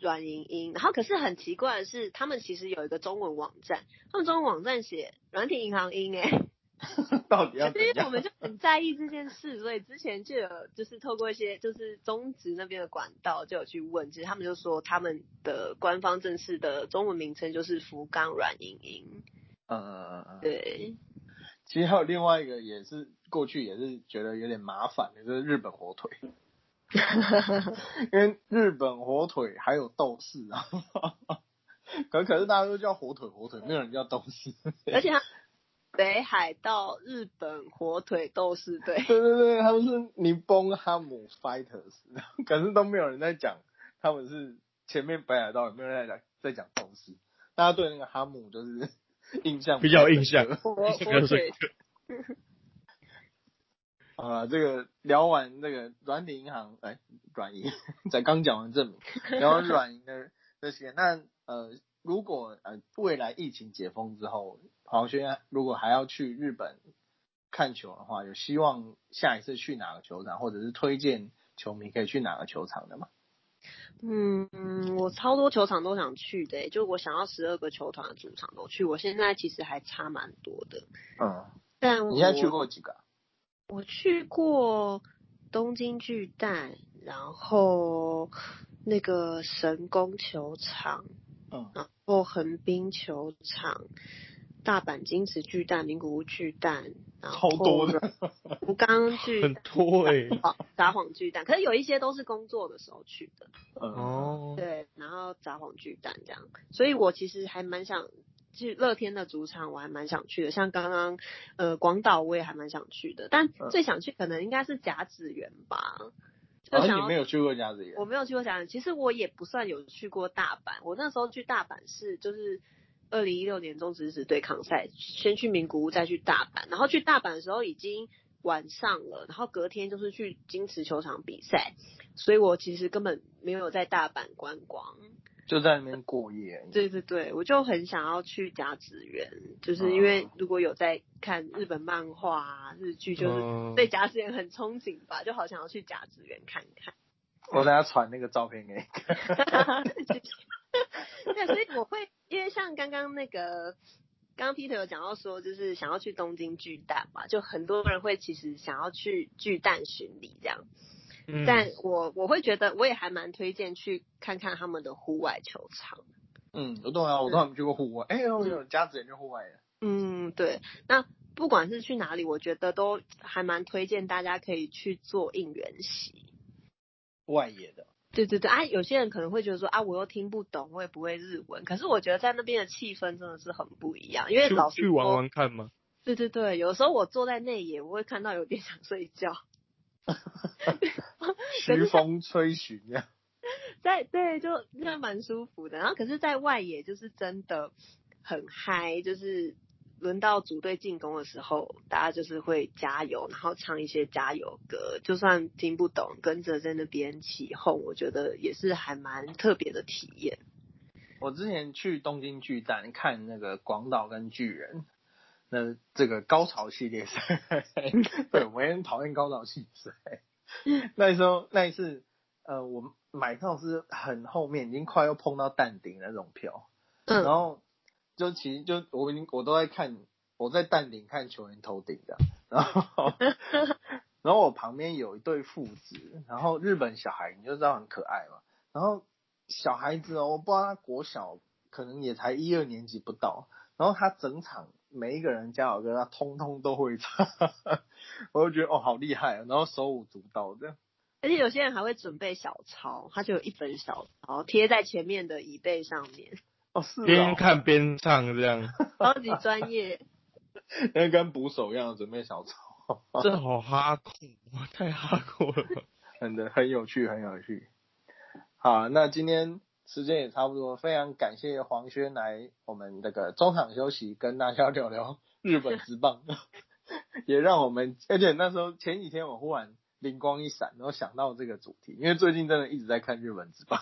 [SPEAKER 3] 软银银，然后可是很奇怪的是，他们其实有一个中文网站，他们中文网站写软体银行英哎，
[SPEAKER 1] 到底要？
[SPEAKER 3] 所以我们就很在意这件事，所以之前就有就是透过一些就是中职那边的管道就有去问，其实他们就说他们的官方正式的中文名称就是福冈软银银。
[SPEAKER 1] 嗯嗯嗯嗯。
[SPEAKER 3] 对。
[SPEAKER 1] 其实还有另外一个也是过去也是觉得有点麻烦的，就是日本火腿。因为日本火腿还有豆豉啊，可 可是大家都叫火腿火腿，没有人叫豆豉。
[SPEAKER 3] 而且北海道日本火腿斗士队，
[SPEAKER 1] 对对对，他们是尼崩哈姆 fighters，可是都没有人在讲他们是前面北海道有没有人在讲在讲斗士，大家对那个哈姆就是 印象
[SPEAKER 2] 比较印象，
[SPEAKER 3] 火火腿。
[SPEAKER 1] 啊，这个聊完那个软体银行，哎，软银才刚讲完证明，聊完软银的这些，那呃，如果呃未来疫情解封之后，黄轩如果还要去日本看球的话，有希望下一次去哪个球场，或者是推荐球迷可以去哪个球场的吗？
[SPEAKER 3] 嗯，我超多球场都想去的，就我想要十二个球团的主场都去，我现在其实还差蛮多的。
[SPEAKER 1] 嗯，
[SPEAKER 3] 但
[SPEAKER 1] 你现在去过几个？
[SPEAKER 3] 我去过东京巨蛋，然后那个神宫球场，
[SPEAKER 1] 嗯，
[SPEAKER 3] 然后横滨球场、大阪金池巨蛋、名古屋巨蛋，然后
[SPEAKER 1] 超多的，
[SPEAKER 3] 福冈巨
[SPEAKER 2] 很多哎，
[SPEAKER 3] 札幌巨蛋，可是有一些都是工作的时候去的，
[SPEAKER 2] 哦，
[SPEAKER 3] 对，然后札幌巨蛋这样，所以我其实还蛮想。去乐天的主场我还蛮想去的，像刚刚呃广岛我也还蛮想去的，但最想去可能应该是甲子园吧。
[SPEAKER 1] 而且你没有去过甲子园？
[SPEAKER 3] 我没有去过甲子园，其实我也不算有去过大阪。我那时候去大阪是就是二零一六年中职职对抗赛，先去名古屋再去大阪，然后去大阪的时候已经晚上了，然后隔天就是去金池球场比赛，所以我其实根本没有在大阪观光。
[SPEAKER 1] 就在那边过夜。
[SPEAKER 3] 对对对，我就很想要去甲子园，就是因为如果有在看日本漫画啊、日剧，就是对甲子园很憧憬吧，就好想要去甲子园看看。
[SPEAKER 1] 我等下传那个照片给你。
[SPEAKER 3] 对，所以我会，因为像刚刚那个，刚刚 Peter 有讲到说，就是想要去东京巨蛋嘛，就很多人会其实想要去巨蛋巡礼这样。但我我会觉得我也还蛮推荐去看看他们的户外球场。
[SPEAKER 1] 嗯，我懂啊，我都还没去过户外。哎呦，有家子也去户外的。
[SPEAKER 3] 嗯，对。那不管是去哪里，我觉得都还蛮推荐大家可以去做应援席。
[SPEAKER 1] 外野的。
[SPEAKER 3] 对对对啊，有些人可能会觉得说啊，我又听不懂，我也不会日文。可是我觉得在那边的气氛真的是很不一样，因为老师
[SPEAKER 2] 去玩玩看吗？
[SPEAKER 3] 对对对，有时候我坐在内野，我会看到有点想睡觉。
[SPEAKER 1] 徐风吹寻呀，
[SPEAKER 3] 在对就那蛮舒服的，然后可是，在外野就是真的很嗨，就是轮到组队进攻的时候，大家就是会加油，然后唱一些加油歌，就算听不懂，跟着在那边起哄，我觉得也是还蛮特别的体验。
[SPEAKER 1] 我之前去东京巨蛋看那个广岛跟巨人，那这个高潮系列赛，对，我也很讨厌高潮系列赛。那时候那一次，呃，我买票是很后面，已经快要碰到淡顶那种票，然后就其实就我已经我都在看，我在淡定看球员头顶的，然后 然后我旁边有一对父子，然后日本小孩你就知道很可爱嘛，然后小孩子哦，我不知道他国小可能也才一二年级不到，然后他整场每一个人加油歌他通通都会唱。我就觉得哦，好厉害啊！然后手舞足蹈这样，
[SPEAKER 3] 而且有些人还会准备小抄，他就有一本小抄贴在前面的椅背上面。
[SPEAKER 1] 哦，是
[SPEAKER 2] 边看边唱这样，
[SPEAKER 3] 超级专业。
[SPEAKER 1] 那跟捕手一样准备小抄，
[SPEAKER 2] 这好哈酷，太哈酷了，
[SPEAKER 1] 很的很有趣，很有趣。好，那今天时间也差不多，非常感谢黄轩来我们这个中场休息，跟大家聊聊日本之棒。也让我们，而且那时候前几天我忽然灵光一闪，然后想到这个主题，因为最近真的一直在看日本之棒，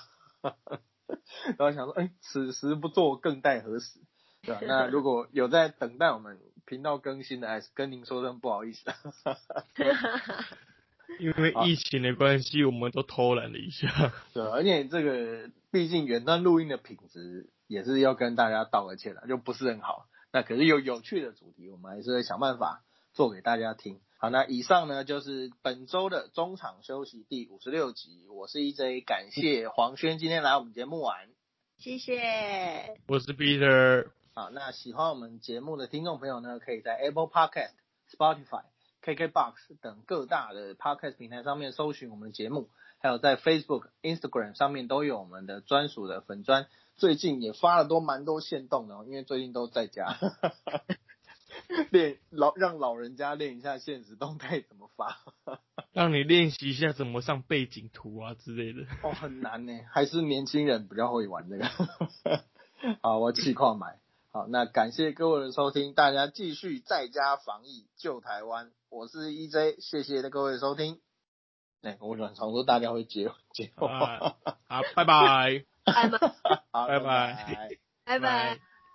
[SPEAKER 1] 然后想说，哎，此时不做更待何时？对吧？那如果有在等待我们频道更新的，还是跟您说声不好意思。
[SPEAKER 2] 因为疫情的关系，我们都偷懒了一下。
[SPEAKER 1] 对，而且这个毕竟远端录音的品质也是要跟大家道个歉了，就不是很好。那可是有有趣的主题，我们还是会想办法。做给大家听。好，那以上呢就是本周的中场休息第五十六集。我是 EJ，感谢黄轩今天来我们节目玩，
[SPEAKER 3] 谢谢。
[SPEAKER 2] 我是 Peter。
[SPEAKER 1] 好，那喜欢我们节目的听众朋友呢，可以在 Apple Podcast、Spotify、KKBox 等各大的 Podcast 平台上面搜寻我们的节目，还有在 Facebook、Instagram 上面都有我们的专属的粉砖。最近也发了都蛮多线动的，因为最近都在家。练老让老人家练一下现实动态怎么发，
[SPEAKER 2] 让你练习一下怎么上背景图啊之类的。
[SPEAKER 1] 哦，很难呢，还是年轻人比较会玩这个。好，我气矿买。好，那感谢各位的收听，大家继续在家防疫救台湾。我是 EJ，谢谢各位收听。哎，我想常说大家会接接
[SPEAKER 2] 话。好，拜拜。
[SPEAKER 3] 拜拜。
[SPEAKER 1] 好，
[SPEAKER 2] 拜
[SPEAKER 3] 拜。拜拜。